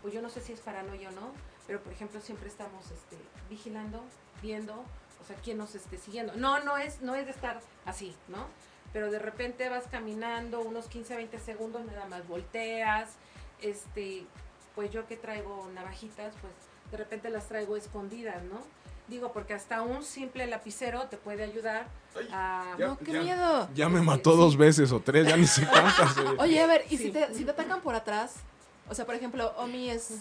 pues yo no sé si es paranoia o no, pero por ejemplo siempre estamos este, vigilando, viendo, o sea, quién nos esté siguiendo. No, no es, no es de estar así, ¿no? Pero de repente vas caminando unos 15, 20 segundos, nada más volteas, este, pues yo que traigo navajitas, pues de repente las traigo escondidas, ¿no? Digo, porque hasta un simple lapicero te puede ayudar a... Ya- No, qué ya- miedo. Ya me mató dos veces o tres, ya ni sé cuántas. oye. Oye, a ver, ¿y Sí. si te, si te atacan por atrás? O sea, por ejemplo, Omi es...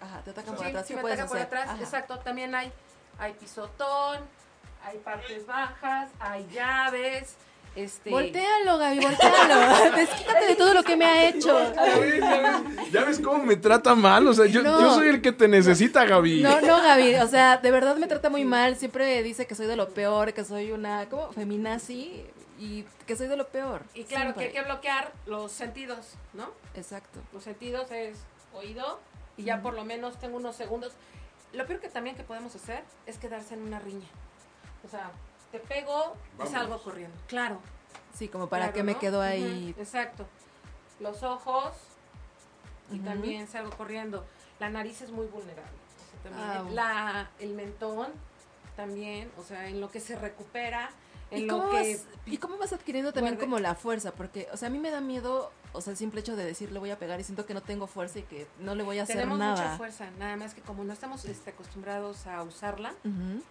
Ajá, te atacan por Sí, atrás. si ¿Qué me puedes ataca por hacer? atrás, Ajá. exacto, también hay, hay pisotón, hay partes bajas, hay llaves, este... Voltéalo, Gaby, voltealo. Desquítate de todo lo que me ha hecho. Ya ves, ya ves- ya ves cómo me trata mal. O sea, yo, No. yo soy el que te necesita, Gaby. No, no, Gaby, o sea, de verdad me trata muy mal. Siempre dice que soy de lo peor, que soy una, ¿cómo? Feminazi y que soy de lo peor. Y claro que hay que bloquear los sentidos, ¿no? Exacto. Los sentidos es oído y ya por lo menos tengo unos segundos. Lo peor que también que podemos hacer es quedarse en una riña. O sea, te pego y Vamos. salgo corriendo. Claro. Sí, como para claro, que me quedo ahí. Exacto. Los ojos y también salgo corriendo. La nariz es muy vulnerable. O sea, también Ah, la, el mentón también, o sea, en lo que se recupera, en ¿Y lo cómo, que... vas, ¿Y cómo vas adquiriendo también Guarde. como la fuerza? Porque, o sea, a mí me da miedo, o sea, el simple hecho de decir le voy a pegar y siento que no tengo fuerza y que no le voy a hacer Tenemos mucha nada. fuerza, nada más que como no estamos este, acostumbrados a usarla,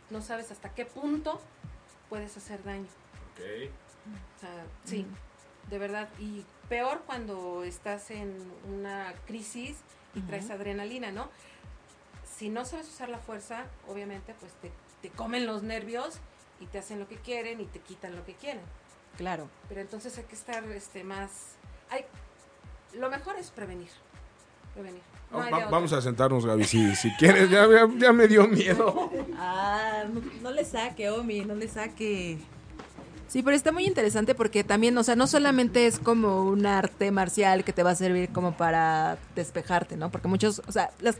no sabes hasta qué punto puedes hacer daño. Ok. O sea, sí, de verdad. Y peor cuando estás en una crisis y traes adrenalina, ¿no? Si no sabes usar la fuerza, obviamente, pues te, te comen los nervios y te hacen lo que quieren y te quitan lo que quieren. Claro. Pero entonces hay que estar este, más... Hay, lo mejor es prevenir. Prevenir. No Va- vamos a sentarnos, Gaby, si, si quieres. Ya, ya- ya me dio miedo. Ah, no, no le saque, Omi, no le saque. Sí, pero está muy interesante porque también, o sea, no solamente es como un arte marcial que te va a servir como para despejarte, ¿no? Porque muchos, o sea, las,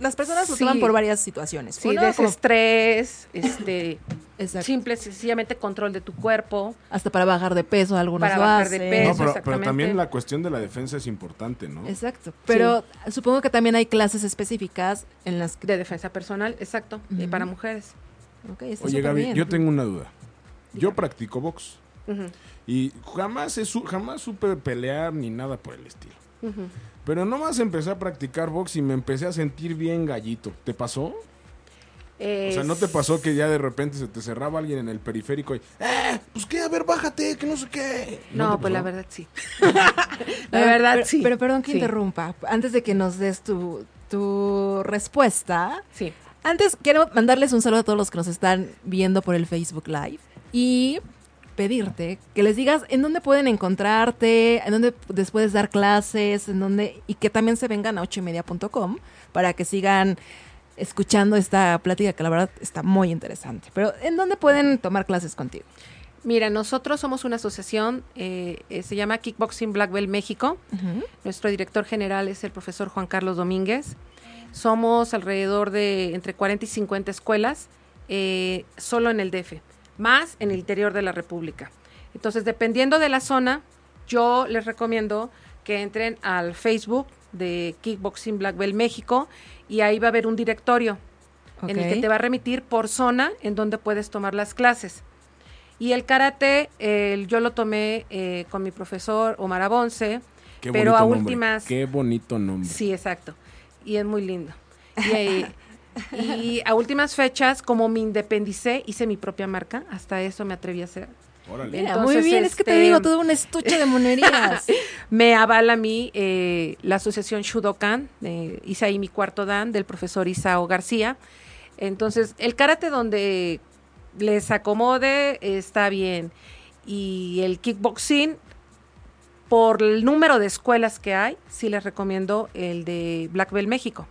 las personas lo Sí. toman por varias situaciones. Sí, Uno, como- desestrés, este, exacto, simple, sencillamente control de tu cuerpo. hasta para bajar de peso, algunos Para lo bajar de peso. No, pero, también la cuestión de la defensa es importante, ¿no? Exacto. Pero supongo que también hay clases específicas en las que... De defensa personal, exacto, y para mujeres. Oye, Gaby, bien. yo tengo una duda. Yo practico box y jamás, he su- jamás supe pelear ni nada por el estilo. Pero nomás empecé a practicar box y me empecé a sentir bien gallito. ¿Te pasó? O sea, ¿no te pasó que ya de repente se te cerraba alguien en el periférico y, ¡eh! Pues qué, a ver, bájate, que no sé qué. No, pues la verdad sí. Pero- la verdad pero, sí. Pero perdón que Sí. interrumpa. Antes de que nos des tu, tu respuesta, Sí. Antes quiero mandarles un saludo a todos los que nos están viendo por el Facebook Live y pedirte que les digas en dónde pueden encontrarte, en dónde les puedes dar clases, en dónde y que también se vengan a ochoymedia.com para que sigan escuchando esta plática que la verdad está muy interesante. Pero ¿en dónde pueden tomar clases contigo? Mira, nosotros somos una asociación, eh, eh, se llama Kickboxing Black Belt México. Nuestro director general es el profesor Juan Carlos Domínguez. Somos alrededor de entre 40 y 50 escuelas, eh, solo en el DF, más en el interior de la República. Entonces, dependiendo de la zona, yo les recomiendo que entren al Facebook de Kickboxing Black Belt México y ahí va a haber un directorio en el que te va a remitir por zona en donde puedes tomar las clases. Y el karate, eh, yo lo tomé eh, con mi profesor Omar Abonce. Qué pero a nombre, últimas- Qué bonito nombre. Sí, exacto. Y es muy lindo. Y, eh, y a últimas fechas, como me independicé, hice mi propia marca. Hasta eso me atreví a hacer. Órale. Mira, Entonces, muy bien, es que te este, digo todo un estuche de monerías. Me avala a mí eh, la asociación Shudokan, eh, hice ahí mi cuarto dan del profesor Isao García. Entonces, el karate donde les acomode está bien. Y el kickboxing, por el número de escuelas que hay, sí les recomiendo el de Black Belt México.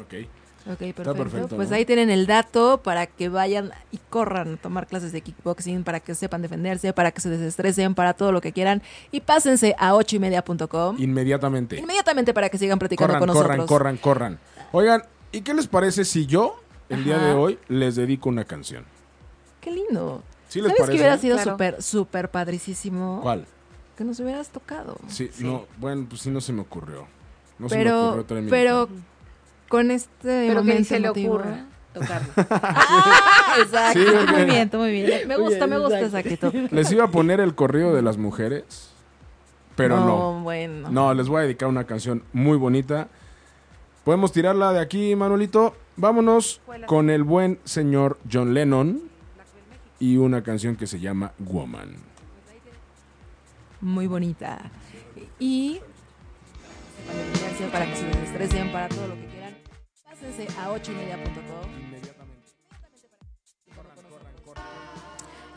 Ok. Ok, perfecto. perfecto, Pues ¿no? ahí tienen el dato para que vayan y corran a tomar clases de kickboxing, para que sepan defenderse, para que se desestresen, para todo lo que quieran. Y pásense a ocho y media.com Inmediatamente. inmediatamente para que sigan platicando Corran, con corran, nosotros. corran, corran. Oigan, ¿y qué les parece si yo, el día de hoy, les dedico una canción? Qué lindo. ¿Sí les ¿Sabes parece? que hubiera sido Claro. súper, súper padrísimo? ¿Cuál? Que nos hubieras tocado. Sí, no, bueno, pues sí no se me ocurrió. No se me pero, ocurrió pero. Con este Pero momento se le ocurra tocarlo. Ah, exacto. Sí, porque- Muy bien, muy bien. Me gusta, me gusta esa actitud. Les iba a poner el corrido de las mujeres, pero no. bueno. No, les voy a dedicar una canción muy bonita. Podemos tirarla de aquí, Manuelito. Vámonos con el buen señor John Lennon y una canción que se llama Woman. Muy bonita. Y para que se desestresen, para todo lo que quieran. A ocho y media.com.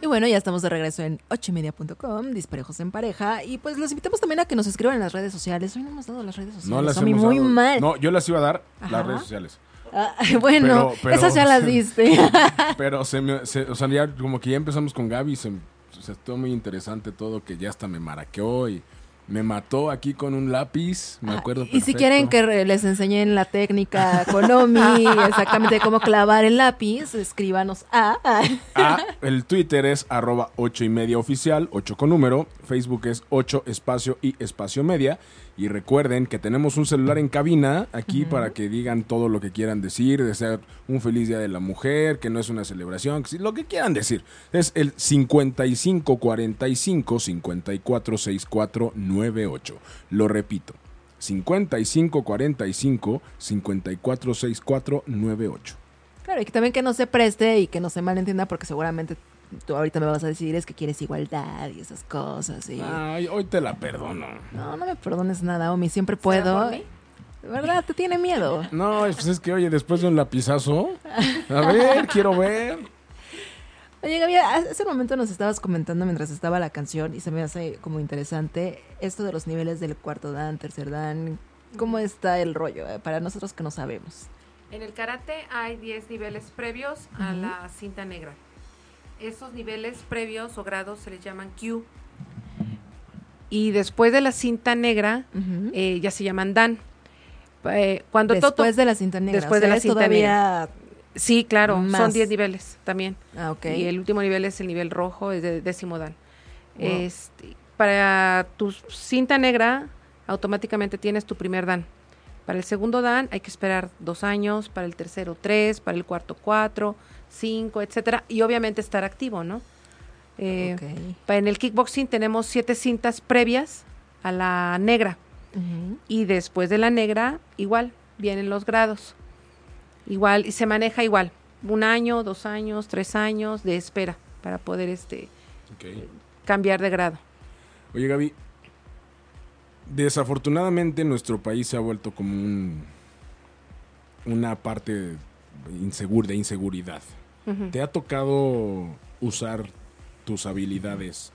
Y bueno, ya estamos de regreso en ocho y media.com, disparejos en pareja. Y pues los invitamos también a que nos escriban en las redes sociales. Hoy no hemos dado las redes sociales. No las a mí hemos muy dado. mal. No, yo las iba a dar, Ajá. las redes sociales. Ah, bueno, Pero- pero- esas ya las diste. Pero se me, se- o sea, ya como que ya empezamos con Gaby, se, se estuvo muy interesante todo, que ya hasta me maraqueó y me mató aquí con un lápiz, me acuerdo Ah, y si quieren que re- les enseñen la técnica Konami, exactamente cómo clavar el lápiz, escríbanos a... Ah, el Twitter es arroba 8 y media oficial, 8 con número. Facebook es 8 espacio y espacio media. Y recuerden que tenemos un celular en cabina aquí para que digan todo lo que quieran decir, desear un feliz día de la mujer, que no es una celebración, que sí, lo que quieran decir. Es el 5545 546498. Lo repito. 5545 546498. Claro, y que también que no se preste y que no se malentienda porque seguramente tú ahorita me vas a decir es que quieres igualdad y esas cosas. Y... Ay, hoy te la perdono. No, no me perdones nada, Omi, siempre puedo. verdad, te tiene miedo. No, pues es que, oye, después de un lapizazo, a ver, quiero ver. Oye, Gaby, hace un momento nos estabas comentando mientras estaba la canción y se me hace como interesante esto de los niveles del cuarto dan, tercer dan. ¿Cómo está el rollo eh, para nosotros que no sabemos? En el karate hay 10 niveles previos a la cinta negra. Esos niveles previos o grados se les llaman Q. Y después de la cinta negra eh, ya se llaman Dan. Eh, cuando Toto- Después de la cinta negra. Después o sea, de la es cinta todavía... Sí, claro, son Más. 10 niveles también. Ah, ok. Y el último nivel es el nivel rojo, es de décimo Dan. Wow. Este, para tu cinta negra, automáticamente tienes tu primer Dan. Para el segundo Dan hay que esperar dos años, para el tercero tres, para el cuarto cuatro, cinco, etcétera, y obviamente estar activo, ¿no? Eh, En el kickboxing tenemos siete cintas previas a la negra y después de la negra igual vienen los grados. Igual y se maneja igual, un año, dos años, tres años de espera para poder este cambiar de grado. Oye, Gaby, desafortunadamente nuestro país se ha vuelto como un una parte insegura de inseguridad. ¿Te ha tocado usar tus habilidades,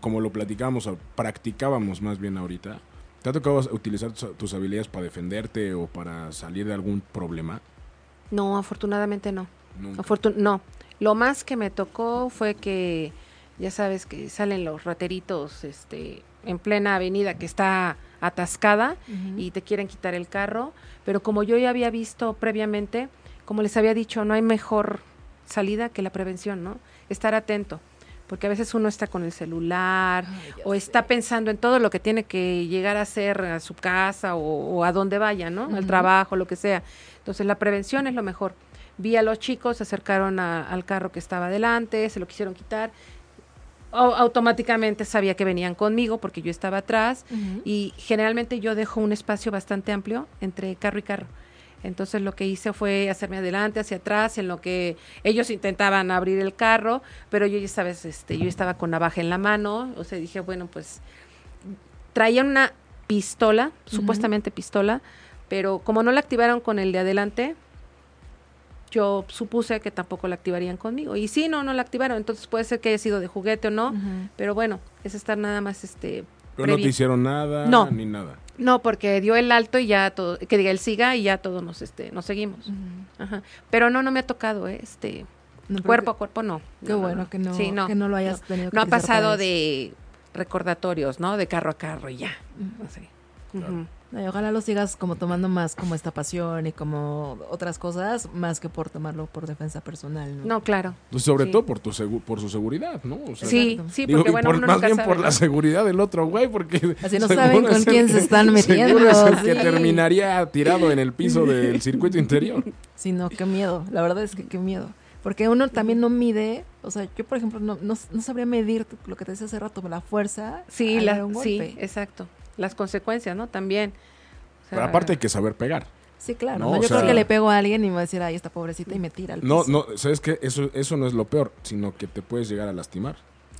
como lo platicamos, o practicábamos más bien ahorita? ¿Te ha tocado utilizar tus, tus habilidades para defenderte o para salir de algún problema? No, afortunadamente no. Afortun- no. Lo más que me tocó fue que ya sabes que salen los rateritos este en plena avenida que está atascada y te quieren quitar el carro, pero como yo ya había visto previamente, como les había dicho, no hay mejor salida que la prevención, ¿no? Estar atento, porque a veces uno está con el celular Ay, o sé. está pensando en todo lo que tiene que llegar a hacer a su casa o, o a donde vaya, ¿no? Al trabajo, lo que sea. Entonces la prevención es lo mejor. Vi a los chicos, se acercaron a- al carro que estaba adelante, se lo quisieron quitar. Au- automáticamente sabía que venían conmigo porque yo estaba atrás y generalmente yo dejo un espacio bastante amplio entre carro y carro. Entonces lo que hice fue hacerme adelante, hacia atrás, en lo que ellos intentaban abrir el carro, pero yo ya sabes, este, yo estaba con navaja en la mano, o sea, dije, bueno, pues traían una pistola, supuestamente pistola, pero como no la activaron con el de adelante, yo supuse que tampoco la activarían conmigo. Y sí, no, no la activaron, entonces puede ser que haya sido de juguete o no, pero bueno, es estar nada más este Pero no te hicieron nada No. ni nada. No, porque dio el alto y ya todo, que diga el siga y ya todos nos, este, nos seguimos. Ajá. Pero no, no me ha tocado, ¿eh? este, No, cuerpo a cuerpo no. Qué No, bueno que no, Sí, no, que no lo hayas tenido que No ha pasado de recordatorios, ¿no? De carro a carro y ya. Ujú. Así. Ay, ojalá lo sigas como tomando más como esta pasión y como otras cosas, más que por tomarlo por defensa personal, ¿no? No, claro. Pues sobre Sí. todo por tu segu- por su seguridad, ¿no? O sea, Sí, sí, digo, porque y bueno, por- uno más nunca bien sabe, por la ¿no? seguridad del otro güey, porque Así no saben con quién que- se están metiendo, es el que sí. terminaría tirado en el piso del circuito interior. Sí, no, qué miedo. La verdad es que qué miedo. Porque uno también no mide, o sea, yo por ejemplo no, no, no sabría medir lo que te decía hace rato, la fuerza. Sí, la- un sí, golpe. exacto. Las consecuencias, ¿no? También. O sea, Pero aparte hay que saber pegar. Sí, claro. No, ¿no? o Yo sea- creo que le pego a alguien y me va a decir, ay, esta pobrecita y me tira al No, piso. no, ¿sabes qué? Eso, eso no es lo peor, sino que te puedes llegar a lastimar.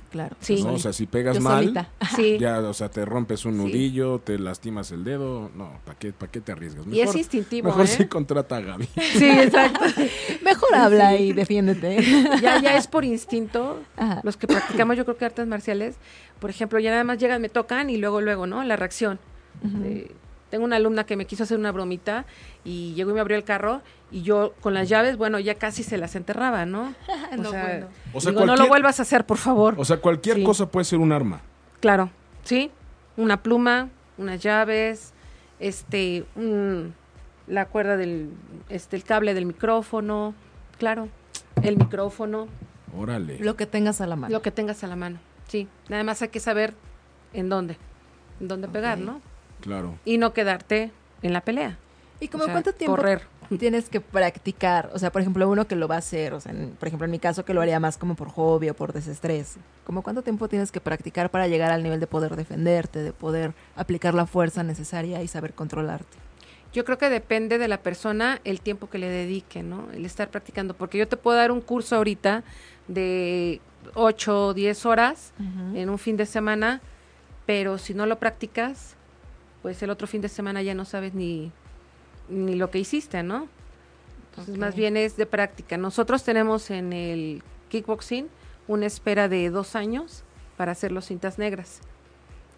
Claro. Sí. ¿no? O sea, si pegas Yo mal. Sí. ya, o sea, te rompes un Sí. nudillo, te lastimas el dedo. No, ¿para qué, para qué te arriesgas? Y es instintivo, Mejor ¿eh? sí contrata a Gaby. Sí, exacto. Mejor habla y defiéndete. ya, ya es por instinto. Ajá. Los que practicamos, yo creo que artes marciales, por ejemplo, ya nada más llegan, me tocan y luego, luego, ¿no? La reacción. Eh, tengo una alumna que me quiso hacer una bromita y llegó y me abrió el carro y yo con las llaves, bueno, ya casi se las enterraba, ¿no? O No, sea, bueno. O sea, digo, no lo vuelvas a hacer, por favor. O sea, cualquier Sí. cosa puede ser un arma. Claro, ¿sí? Una pluma, unas llaves, este, un- la cuerda del, este, el cable del micrófono, claro, el micrófono, Órale. Lo que tengas a la mano. lo que tengas a la mano, sí. Nada más hay que saber en dónde, en dónde pegar. ¿no? Claro. Y no quedarte en la pelea. ¿Y como O sea, cuánto tiempo Correr. tienes que practicar? O sea, por ejemplo, uno que lo va a hacer, o sea, en- por ejemplo, en mi caso que lo haría más como por hobby o por desestrés. ¿Como cuánto tiempo tienes que practicar para llegar al nivel de poder defenderte, de poder aplicar la fuerza necesaria y saber controlarte? Yo creo que depende de la persona el tiempo que le dedique, ¿no? El estar practicando. Porque yo te puedo dar un curso ahorita de 8 o 10 horas en un fin de semana, pero si no lo practicas, pues el otro fin de semana ya no sabes ni, ni lo que hiciste, ¿no? Entonces, más bien es de práctica. Nosotros tenemos en el kickboxing una espera de dos años para hacer los cintas negras.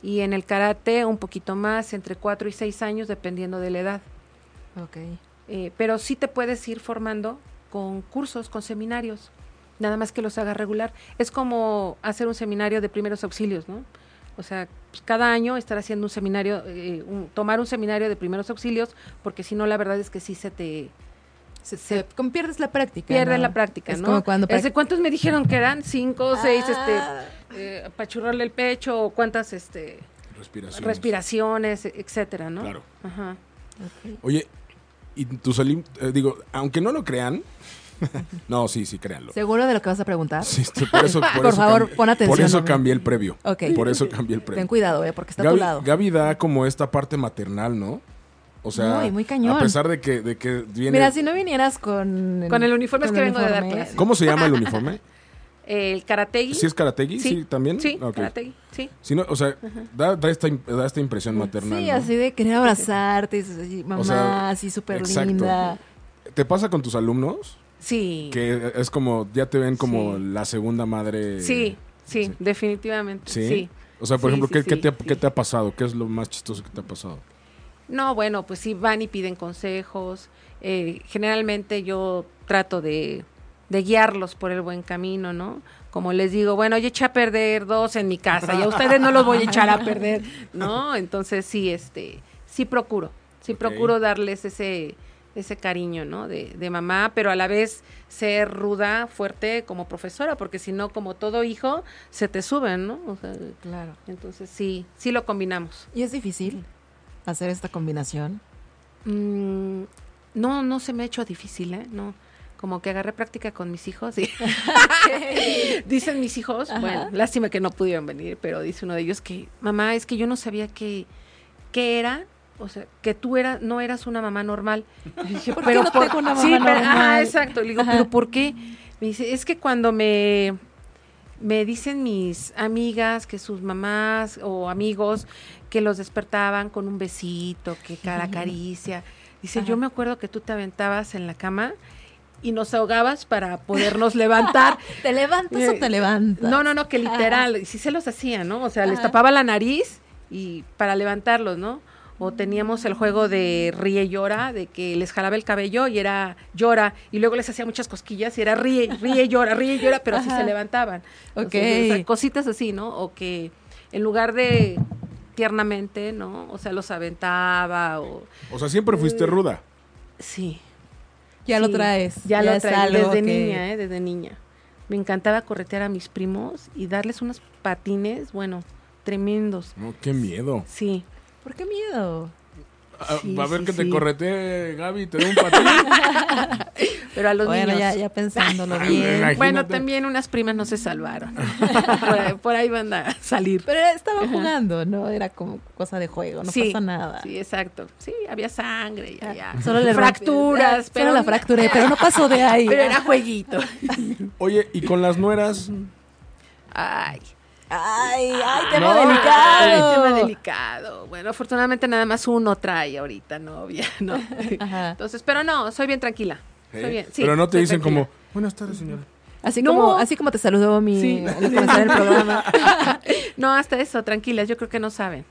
Y en el karate un poquito más, entre cuatro y seis años, dependiendo de la edad. Ok. Eh, pero sí te puedes ir formando con cursos, con seminarios, nada más que los hagas regular. Es como hacer un seminario de primeros auxilios, ¿no? O sea, pues, cada año estar haciendo un seminario, eh, un- tomar un seminario de primeros auxilios, porque si no, la verdad es que sí se te Se, se- pierdes la práctica. pierde ¿no? la práctica, Es ¿no? como cuando ¿Desde prac- cuántos me dijeron que eran? ¿Cinco o seis? Ah. Este, eh, apachurrarle el pecho, o cuántas este, Respiración. respiraciones, etcétera, ¿no? Claro. Ajá. Oye, y alim- eh, digo, aunque no lo crean, no, sí, sí, créanlo. ¿Seguro de lo que vas a preguntar? Sí, este, por eso, por Por eso favor, cambié- pon atención, Por eso cambié el previo. Ok. Por eso cambié el previo. Ten cuidado, ¿eh? Porque está a Gaby, tu lado. Gaby da como esta parte maternal, ¿no? O sea, Muy, muy cañón. a pesar de que, de que viene... Mira, si no vinieras con... Con el uniforme es que vengo de dar clase. ¿Cómo se llama el uniforme? El karategi. ¿Sí es karategui? ¿Sí, también? Sí, Ok. karategi, sí. Sí, no, o sea, da, da esta, da esta impresión maternal. Sí, ¿no? así de querer abrazarte, y mamá, O sea, así súper linda. ¿Te pasa con tus alumnos? Sí. Que es como, ya te ven como Sí. la segunda madre. Sí, sí, sí. definitivamente. ¿Sí? Sí. O sea, por ejemplo, ¿qué, te, ha- sí. qué te ha pasado? ¿Qué es lo más chistoso que te ha pasado? No, bueno, pues sí, van y piden consejos. Eh, generalmente yo trato de, de guiarlos por el buen camino, ¿no? Como les digo, bueno, yo eché a perder dos en mi casa y a ustedes no los voy a echar a perder, ¿no? Entonces sí, este, sí procuro, sí procuro darles ese, ese cariño, ¿no? De, de mamá, pero a la vez ser ruda, fuerte como profesora, porque si no, como todo hijo, se te suben, ¿no? O sea, Claro. entonces sí, sí lo combinamos. Y es difícil hacer esta combinación. Mm, no, no se me ha hecho difícil, ¿eh? No, como que agarré práctica con mis hijos. y- Dicen mis hijos, Ajá. bueno, lástima que no pudieron venir, pero dice uno de ellos que, mamá, es que yo no sabía que, qué era, o sea, que tú era, no eras una mamá normal. Y dije, ¿Por qué no tengo una sí, mamá pero- ajá, normal? exacto. Le digo, Ajá. pero ¿por qué? Me dice, es que cuando me, me dicen mis amigas que sus mamás o amigos que los despertaban con un besito, que cada caricia. Dice, Ajá. yo me acuerdo que tú te aventabas en la cama y nos ahogabas para podernos levantar. ¿Te levantas o Eh, te levantas? No, no, no, que literal, y sí se los hacía, ¿no? O sea, les Ajá. tapaba la nariz y para levantarlos, ¿no? O teníamos el juego de ríe y llora, de que les jalaba el cabello y era llora, y luego les hacía muchas cosquillas y era ríe, ríe, llora, ríe, llora, pero así Ajá. se levantaban. Ok. Entonces, o sea, cositas así, ¿no? O que en lugar de tiernamente, ¿no? O sea, los aventaba o... O sea, siempre fuiste ruda. Sí. Ya lo traes. Ya, lo es traes desde niña, ¿eh? Desde niña. Me encantaba corretear a mis primos y darles unos patines, bueno, tremendos. No, qué miedo. Sí. ¿Por qué miedo? A, Sí, a ver sí, que te sí. corretee Gaby, te dé un patín. Pero a los bueno, niños. ya, ya pensándolo Ay, bien. imagínate. Bueno, también unas primas no se salvaron. por, ahí, por ahí van a salir. Pero estaban jugando, ¿no? Era como cosa de juego, no sí, pasa nada. Sí, exacto. Sí, había sangre, ya, ya. Solo le fracturas, pero Solo la fracturé, pero no pasó de ahí. Pero era jueguito. Oye, y con las nueras, Ay. Ay, ay, tema No, delicado. Ay, tema delicado. Bueno, afortunadamente nada más uno trae ahorita novia, ¿no? Ajá. Entonces, pero no, soy bien tranquila. Soy ¿eh? bien, sí, pero no te dicen tranquila. como, buenas tardes, señora. Así No. como, así como te saludó mi Sí. al comenzar el programa. No, hasta eso, tranquilas, yo creo que no saben.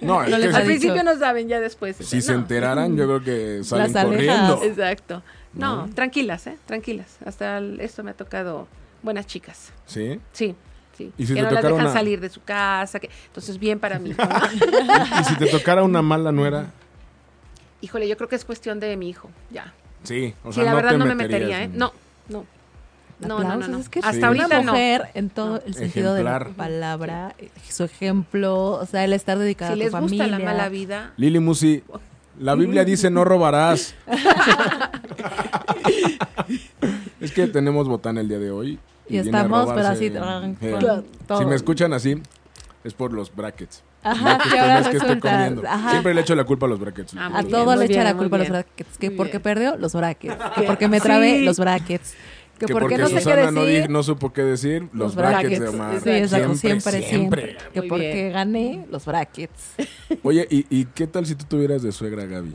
No, les Al dicho. principio no saben, ya después. si se enteraran, yo creo que salen alejas. corriendo. Exacto. No, No. tranquilas, ¿eh? Tranquilas. Hasta el- esto me ha tocado buenas chicas. ¿Sí? Sí, sí. ¿Y si que te no las tocara dejan una- salir de su casa. Que... Entonces, bien para mí. ¿no? Y si te tocara una mala nuera, Híjole, yo creo que es cuestión de mi hijo, ya. sí. O sí, sea, la no verdad te no me metería, ¿eh? en- No, no. No, no, no, no. es que Hasta Sí. ahorita una no. mujer en todo No. el sentido de la palabra, eh, su ejemplo, o sea, el estar dedicada Si a les tu gusta familia. la mala vida, Lili Musi, la Biblia dice no robarás. es que tenemos botán el día de hoy. Y a estamos, pero así, eh, todo. Si me escuchan así, es por los brackets. Ajá, No que que ahora es comiendo. ajá. Siempre le echo la culpa a los brackets. Ah, A Muy bien, todo le echa la culpa a los brackets. Que porque perdió, los brackets. Que porque me trabé, Sí. los brackets. Que, Que porque, porque no sé qué Susana decir, no, di- no supo qué decir, los, los brackets, brackets. de Omar. Sí, exacto, siempre, siempre, siempre. Que Muy porque bien. gané, los brackets. Oye, ¿y, y qué tal si tú tuvieras de suegra, Gaby?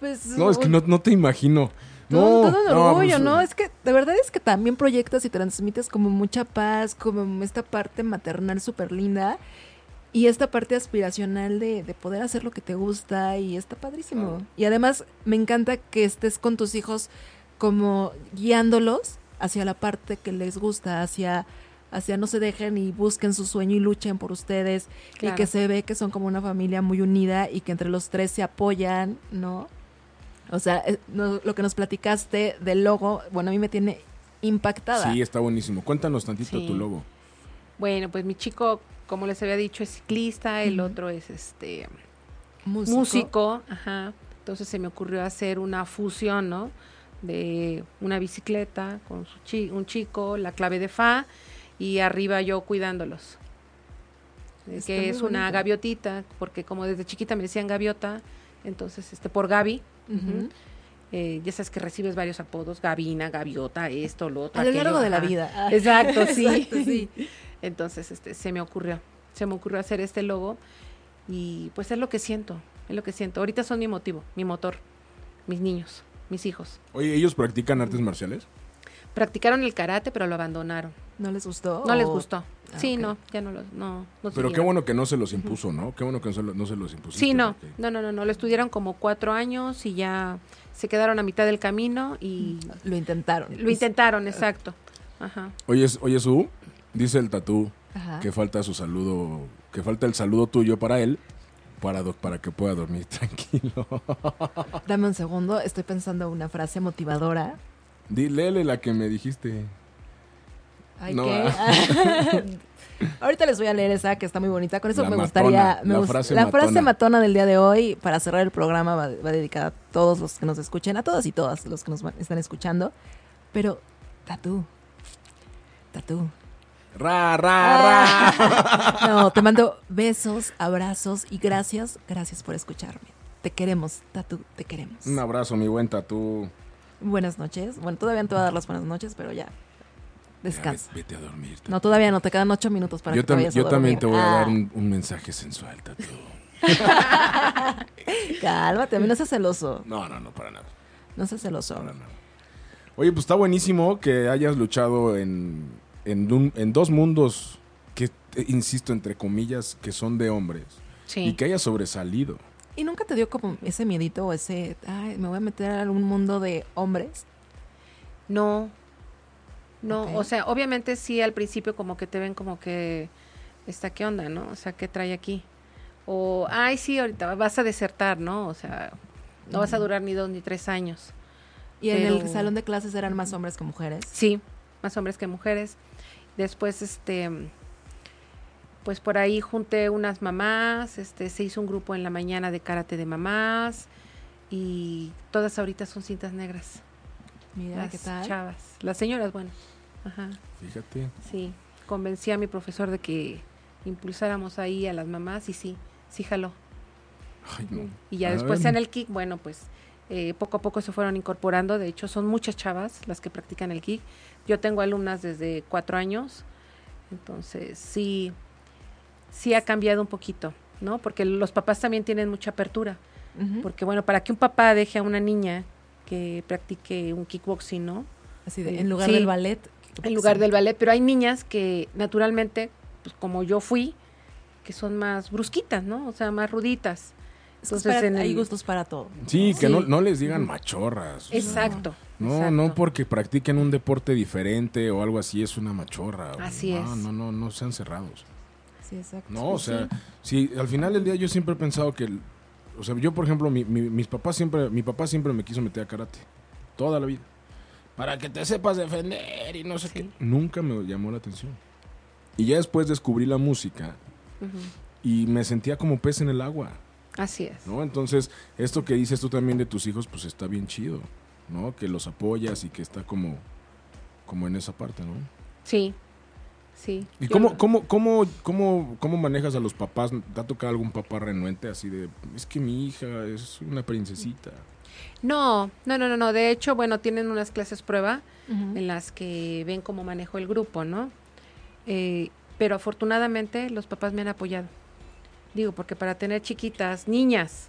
Pues, No, es que no, no te imagino. Todo, No, todo de no, orgullo, pues, ¿no? Es que de verdad es que también proyectas y transmites como mucha paz, como esta parte maternal súper linda y esta parte aspiracional de, de poder hacer lo que te gusta y está padrísimo. Y además me encanta que estés con tus hijos como guiándolos hacia la parte que les gusta, hacia hacia no se dejen y busquen su sueño y luchen por ustedes y que se ve que son como una familia muy unida y que entre los tres se apoyan, ¿no? O sea, eh, no- lo que nos platicaste del logo, bueno, a mí me tiene impactada. Sí, está buenísimo. Cuéntanos tantito Sí. tu logo. bueno, pues mi chico, como les había dicho, es ciclista, el otro es este músico. músico, ajá. Entonces se me ocurrió hacer una fusión, ¿no? De una bicicleta con su chi- un chico, la clave de fa y arriba yo cuidándolos. Está que es una gaviotita, porque como desde chiquita me decían gaviota, entonces este por Gaby, Eh, ya sabes que recibes varios apodos, Gavina, gaviota, esto, lo otro. A lo aquello, largo de la ajá. vida. Exacto, sí. Exacto, sí. Entonces, este, se me ocurrió, se me ocurrió hacer este logo y pues es lo que siento, es lo que siento. Ahorita son mi motivo, mi motor, mis niños, mis hijos. Oye, ¿ellos practican artes marciales? Practicaron el karate, pero lo abandonaron. ¿No les gustó? No les gustó. Ah, sí, no, ya no los, no, no Pero qué bueno que no se los impuso, ¿no? Qué bueno que no se, lo- no se los impuso. Sí, no, no, no, no, no, lo estudiaron como cuatro años y ya se quedaron a mitad del camino y Lo intentaron. lo intentaron, exacto. Ajá. Oye, oye, Su, dice el tatú Ajá. que falta su saludo, que falta el saludo tuyo para él, para, do- para que pueda dormir tranquilo. Dame un segundo, estoy pensando una frase motivadora. Di, léele la que me dijiste. Ay, No, ¿qué? Ahorita les voy a leer esa que está muy bonita. Con eso La me matona, gustaría. me la gust- frase la frase matona. del día de hoy, para cerrar el programa, va, va dedicada a todos los que nos escuchen, a todas y todas los que nos están escuchando. Pero, tatú. Tatú. Ra, ra, ra. No, te mando besos, abrazos y gracias, gracias por escucharme. Te queremos, Tatú, te queremos. Un abrazo, mi buen tatú. Buenas noches. Bueno, todavía no te voy a dar las buenas noches, pero ya. Descansa. vete, vete a dormir. No, todavía no, te quedan ocho minutos para yo que te vayas a yo también te voy a dar Ah, un, un mensaje sensual, tatú. Cálmate, a mí no seas celoso. No, no, no, para nada. No seas celoso. para nada. Oye, pues está buenísimo que hayas luchado en, en, un- en dos mundos que, eh, insisto, entre comillas, que son de hombres. Sí. y que haya sobresalido. ¿Y nunca te dio como ese miedito o ese, ay, me voy a meter a un mundo de hombres? No. No, o sea, obviamente sí al principio como que te ven como que está qué onda, ¿no? O sea, ¿qué trae aquí? O, ay, sí, ahorita vas a desertar, ¿no? O sea, no vas a durar ni dos ni tres años. ¿Y en el salón de clases eran más hombres que mujeres? Sí, más hombres que mujeres. Después, este, pues por ahí junté unas mamás, este, se hizo un grupo en la mañana de karate de mamás y todas ahorita son cintas negras. Mira, las ¿qué tal? chavas, las señoras, bueno. Ajá, Fíjate. sí. Convencí a mi profesor de que impulsáramos ahí a las mamás y sí, sí jaló. Ay, no. Y ya A después ver. en el kick, bueno, pues eh, poco a poco se fueron incorporando. De hecho, son muchas chavas las que practican el kick. Yo tengo alumnas desde cuatro años. Entonces, sí, sí ha cambiado un poquito, ¿no? Porque los papás también tienen mucha apertura. Porque, bueno, para que un papá deje a una niña que practique un kickboxing, ¿no? Así de, Sí. en lugar Sí. del ballet. En lugar del ballet, pero hay niñas que naturalmente, pues como yo fui, que son más brusquitas, ¿no? O sea, más ruditas. Entonces, en hay gustos para todo. Sí, que Sí. No, no les digan machorras. o sea, Exacto. No, exacto. no porque practiquen un deporte diferente o algo así es una machorra. o- Así no, es. No, no, no sean cerrados. Sí, exacto. No, o sea, sí, al final del día yo siempre he pensado que, el- o sea, yo por ejemplo, mi, mi- mis papás siempre, mi papá siempre me quiso meter a karate, toda la vida, para que te sepas defender y no sé Sí. qué. Nunca me llamó la atención. Y ya después descubrí la música y me sentía como pez en el agua, Así es. ¿no? Entonces, esto que dices tú también de tus hijos, pues está bien chido, ¿no? Que los apoyas y que está como, como en esa parte, ¿no? Sí. Sí. ¿Y cómo, cómo, cómo, cómo, cómo manejas a los papás? ¿Te ha tocado algún papá renuente así de, es que mi hija es una princesita? No, no, no, no, no. De hecho, bueno, tienen unas clases prueba en las que ven cómo manejo el grupo, ¿no? Eh, pero afortunadamente los papás me han apoyado. Digo, porque para tener chiquitas, niñas,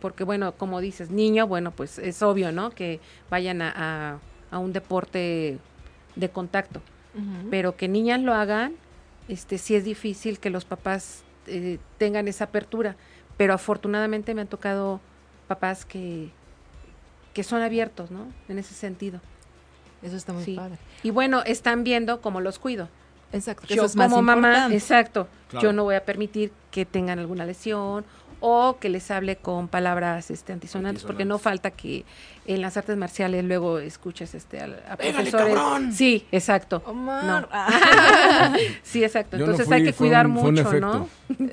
porque bueno, como dices, niño, bueno, pues es obvio, ¿no? Que vayan a, a- a un deporte de contacto. Pero que niñas lo hagan, este sí es difícil que los papás eh, tengan esa apertura, pero afortunadamente me han tocado papás que que son abiertos, ¿no? En ese sentido. Eso está muy Sí. padre. Y bueno, están viendo cómo los cuido. Exacto. Yo eso es más como mamá, importante. exacto, Claro. yo no voy a permitir que tengan alguna lesión o que les hable con palabras este, antisonantes, porque no falta que en las artes marciales luego escuches este, a, a ¡Pégale, profesores. cabrón! Sí, exacto. Omar. No. Ah. sí, exacto. Yo no Entonces fui, hay que cuidar un- fue un mucho, efecto. ¿no?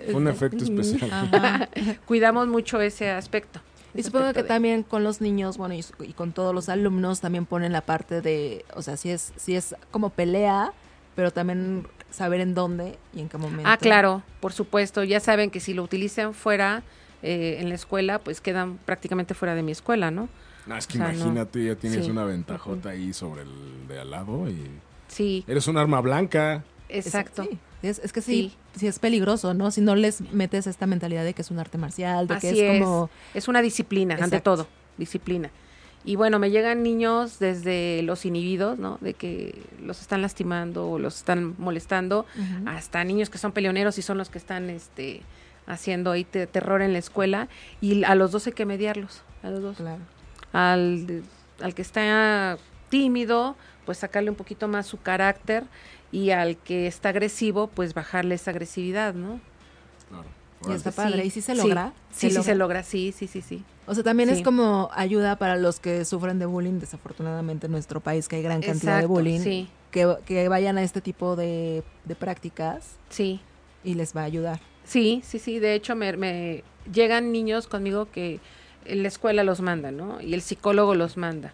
Fue un efecto especial. Ajá. Cuidamos mucho ese aspecto. Y supongo que de- también con los niños, bueno, y, y con todos los alumnos también ponen la parte de, o sea, si es, si es como pelea, pero también saber en dónde y en qué momento. Ah, claro, por supuesto. Ya saben que si lo utilizan fuera, eh, en la escuela, pues quedan prácticamente fuera de mi escuela, ¿no? No, es que O sea, no. imagínate, ya tienes Sí. una ventajota ahí sobre el de al lado y Sí, eres un arma blanca. exacto. Sí, Es, es que sí, sí, es peligroso, ¿no? Si no les metes esta mentalidad de que es un arte marcial, de Así que es, es. como... Es una disciplina, ante todo, disciplina. Y bueno, me llegan niños desde los inhibidos, ¿no? De que los están lastimando o los están molestando, hasta niños que son peleoneros y son los que están este, haciendo ahí te- terror en la escuela. Y a los dos hay que mediarlos, a los dos. Claro. Al, de- al que está tímido, pues sacarle un poquito más su carácter y al que está agresivo, pues bajarle esa agresividad, ¿no? Claro. Y está Sí, padre. ¿Y si se sí, logra? Sí, sí, se logra, sí, sí, sí, sí. O sea, también es como ayuda para los que sufren de bullying, desafortunadamente en nuestro país, que hay gran cantidad de bullying, Sí, que, que vayan a este tipo de, de prácticas sí. y les va a ayudar. Sí, sí, sí. De hecho, me, me llegan niños conmigo que en la escuela los manda, ¿no? Y el psicólogo los manda.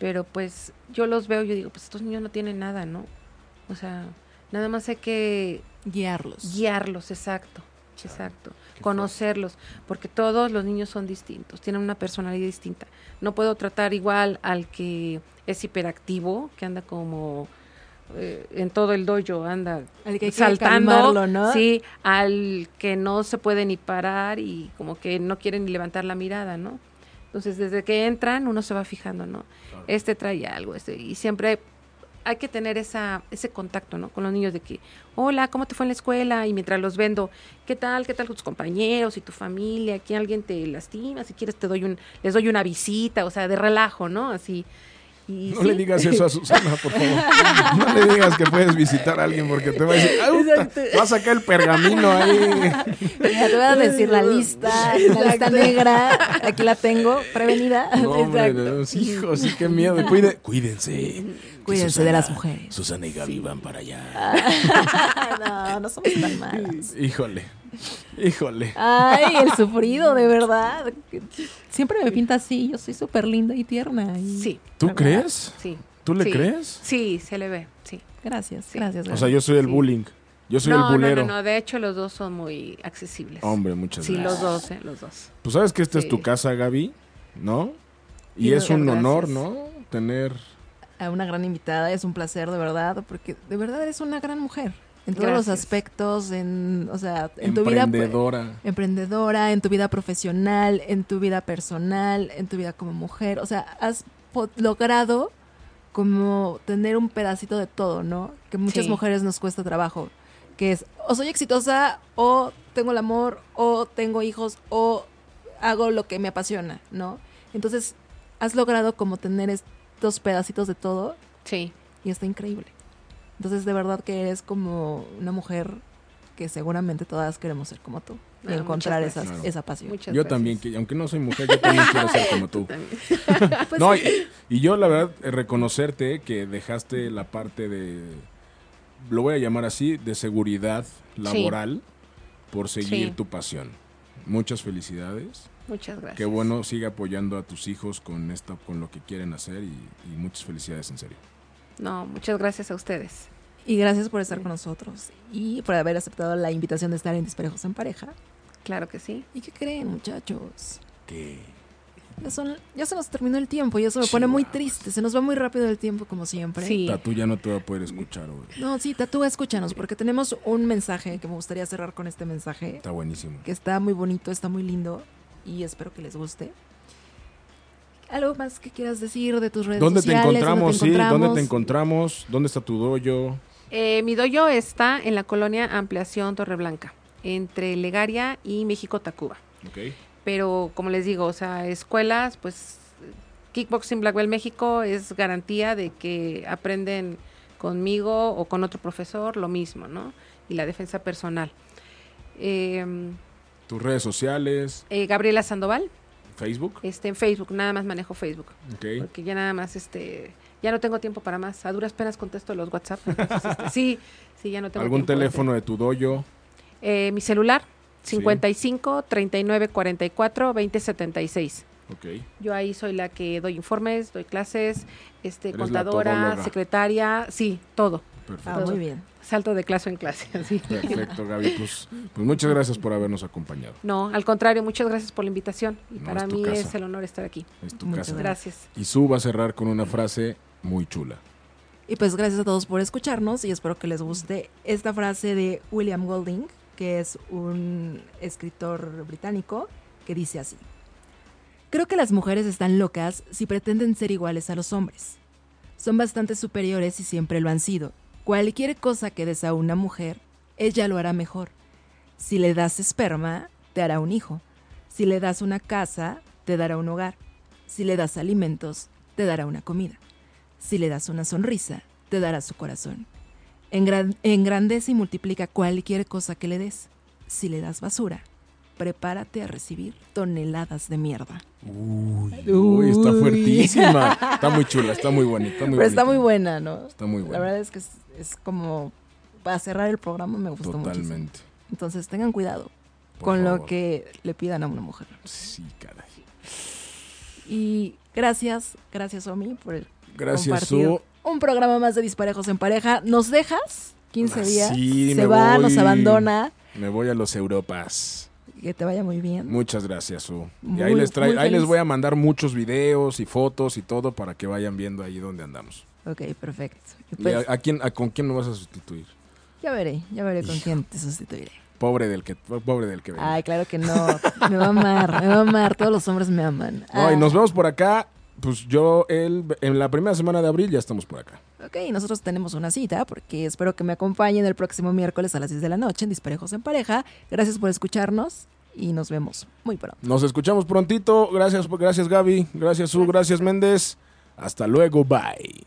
Pero pues yo los veo y yo digo, pues estos niños no tienen nada, ¿no? O sea, nada más hay que Guiarlos. guiarlos, exacto, exacto. Conocerlos, porque todos los niños son distintos, tienen una personalidad distinta. No puedo tratar igual al que es hiperactivo, que anda como eh, en todo el dojo, anda Al que saltando, calmarlo, ¿no? sí, al que no se puede ni parar y como que no quiere ni levantar la mirada, ¿no? Entonces, desde que entran, uno se va fijando, ¿no? Claro. Este trae algo, este, y siempre hay que tener esa, ese contacto, ¿no? Con los niños de que, hola, ¿cómo te fue en la escuela? Y mientras los vendo, ¿qué tal? ¿Qué tal con tus compañeros y tu familia? ¿Aquí alguien te lastima? Si quieres te doy un, les doy una visita, o sea, de relajo, ¿no? Así. Y No sí. le digas eso a Susana, por favor. No le digas que puedes visitar a alguien porque te va a decir, "Ah, va a sacar el pergamino ahí. Ya te voy a decir la lista, la lista negra. Aquí la tengo, prevenida. No, hombre, Exacto. no, sí, hijo, sí, qué miedo. Cuide- cuídense. Cuídense de las mujeres. Susana y Gaby van para allá. No, no somos tan malas. Híjole, híjole. Ay, el sufrido, de verdad. Siempre me pinta así. Yo soy súper linda y tierna. y- Sí. ¿Tú ¿Verdad? crees? Sí. ¿Tú le Sí. crees? Sí, se le ve, sí. Gracias, Sí. gracias. O sea, yo soy el Sí. bullying. Yo soy no, el bulero. no, no, no, de hecho los dos son muy accesibles. Hombre, muchas Sí, gracias. los dos, ¿eh? Los dos. Pues sabes que esta es Sí. tu casa, Gaby, ¿no? Y Y es un honor. ¿no? Tener a una gran invitada. Es un placer, de verdad, porque de verdad eres una gran mujer. En todos los aspectos, en, o sea, en tu vida emprendedora. emprendedora, en tu vida profesional, en tu vida personal, en tu vida como mujer. O sea, has logrado como tener un pedacito de todo, ¿no? Que muchas Sí. mujeres nos cuesta trabajo. Que es, o soy exitosa, o tengo el amor, o tengo hijos, o hago lo que me apasiona, ¿no? Entonces, has logrado como tener estos pedacitos de todo Sí. y está increíble. Entonces, de verdad que eres como una mujer que seguramente todas queremos ser como tú y Ah, encontrar muchas esa, gracias. esa pasión. Muchas Yo gracias. también, que aunque no soy mujer, yo también quiero ser como tú. Pues no, sí. y, y yo la verdad, eh, reconocerte que dejaste la parte de, lo voy a llamar así, de seguridad laboral por seguir Sí. tu pasión. Muchas felicidades. Muchas gracias. Qué bueno, sigue apoyando a tus hijos con esto, con lo que quieren hacer y, y muchas felicidades en serio. No, muchas gracias a ustedes. Y gracias por estar con nosotros y por haber aceptado la invitación de estar en Disparejos en Pareja. Claro que sí. ¿Y qué creen, muchachos? Que Ya, son- ya se nos terminó el tiempo y eso me pone muy triste. Se nos va muy rápido el tiempo, como siempre. Sí. tú ya no te va a poder escuchar hoy. No, sí, Tatú, escúchanos, porque tenemos un mensaje que me gustaría cerrar con este mensaje. Está buenísimo. que está muy bonito, está muy lindo y espero que les guste. ¿Algo más que quieras decir de tus redes ¿Dónde te sociales? encontramos? Sí, ¿dónde te encontramos? ¿Dónde está tu dojo? Eh, mi doyo está en la colonia Ampliación Torreblanca, entre Legaria y México Tacuba. Ok. Pero como les digo, o sea, escuelas, pues Kickboxing Black Belt México es garantía de que aprenden conmigo o con otro profesor lo mismo, ¿no? Y la defensa personal. Eh, Tus redes sociales, eh, Gabriela Sandoval, Facebook. este, en Facebook, nada más manejo Facebook. Ok. porque ya nada más este ya no tengo tiempo para más a duras penas contesto los WhatsApp entonces, este, sí sí ya no tengo ¿Algún tiempo teléfono de tu hacer. Eh, mi celular Sí. 55 39 44 20 76 Ok. yo ahí soy la que doy informes doy clases este Eres contadora secretaria sí todo Perfecto. Ah, muy bien. Salto de clase en clase así Perfecto, Gaby. Pues, pues muchas gracias por habernos acompañado. no al contrario muchas gracias por la invitación y No, para es tu mí casa. es el honor estar aquí Es tu Muchas casa. gracias Y Su va a cerrar con una frase muy chula. Y pues gracias a todos por escucharnos y espero que les guste esta frase de William Golding, que es un escritor británico, que dice así. Creo que las mujeres están locas si pretenden ser iguales a los hombres. Son bastante superiores y siempre lo han sido. Cualquier cosa que des a una mujer, ella lo hará mejor. Si le das esperma, te hará un hijo. Si le das una casa, te dará un hogar. Si le das alimentos, te dará una comida. Si le das una sonrisa, te dará su corazón. Engran- engrandece y multiplica cualquier cosa que le des. Si le das basura, prepárate a recibir toneladas de mierda. Uy, uy, está fuertísima. Está muy chula, está muy bonita. Pero está muy buena, ¿no? Está muy La buena. verdad es que es, como para cerrar el programa me gustó mucho. Totalmente. Entonces tengan cuidado Por con lo que le pidan a una mujer. Sí, caray. Y gracias, gracias Omi por el Gracias, Su. un programa más de Disparejos en Pareja. ¿Nos dejas? 15 Ah, días. sí, Se va, nos abandona. Me voy a los Europas. Que te vaya muy bien. Muchas gracias, Su. Y ahí les, ahí les voy a mandar muchos videos y fotos y todo para que vayan viendo ahí donde andamos. Ok, perfecto. Y ¿Y pues, a, a quién, a- ¿Con quién me vas a sustituir? ya veré, ya veré con quién te sustituiré. Pobre del que, pobre del que venga. Ay, claro que no. Me va a amar, me va a amar. Todos los hombres me aman. No, y Ah, nos vemos por acá pues yo el, en la primera semana de abril ya estamos por acá. Ok, nosotros tenemos una cita porque espero que me acompañen el próximo miércoles a las 10 de la noche en Disparejos en Pareja. Gracias por escucharnos y nos vemos muy pronto. Nos escuchamos prontito. Gracias, gracias Gaby. Gracias Su. Gracias Méndez. Hasta luego. Bye.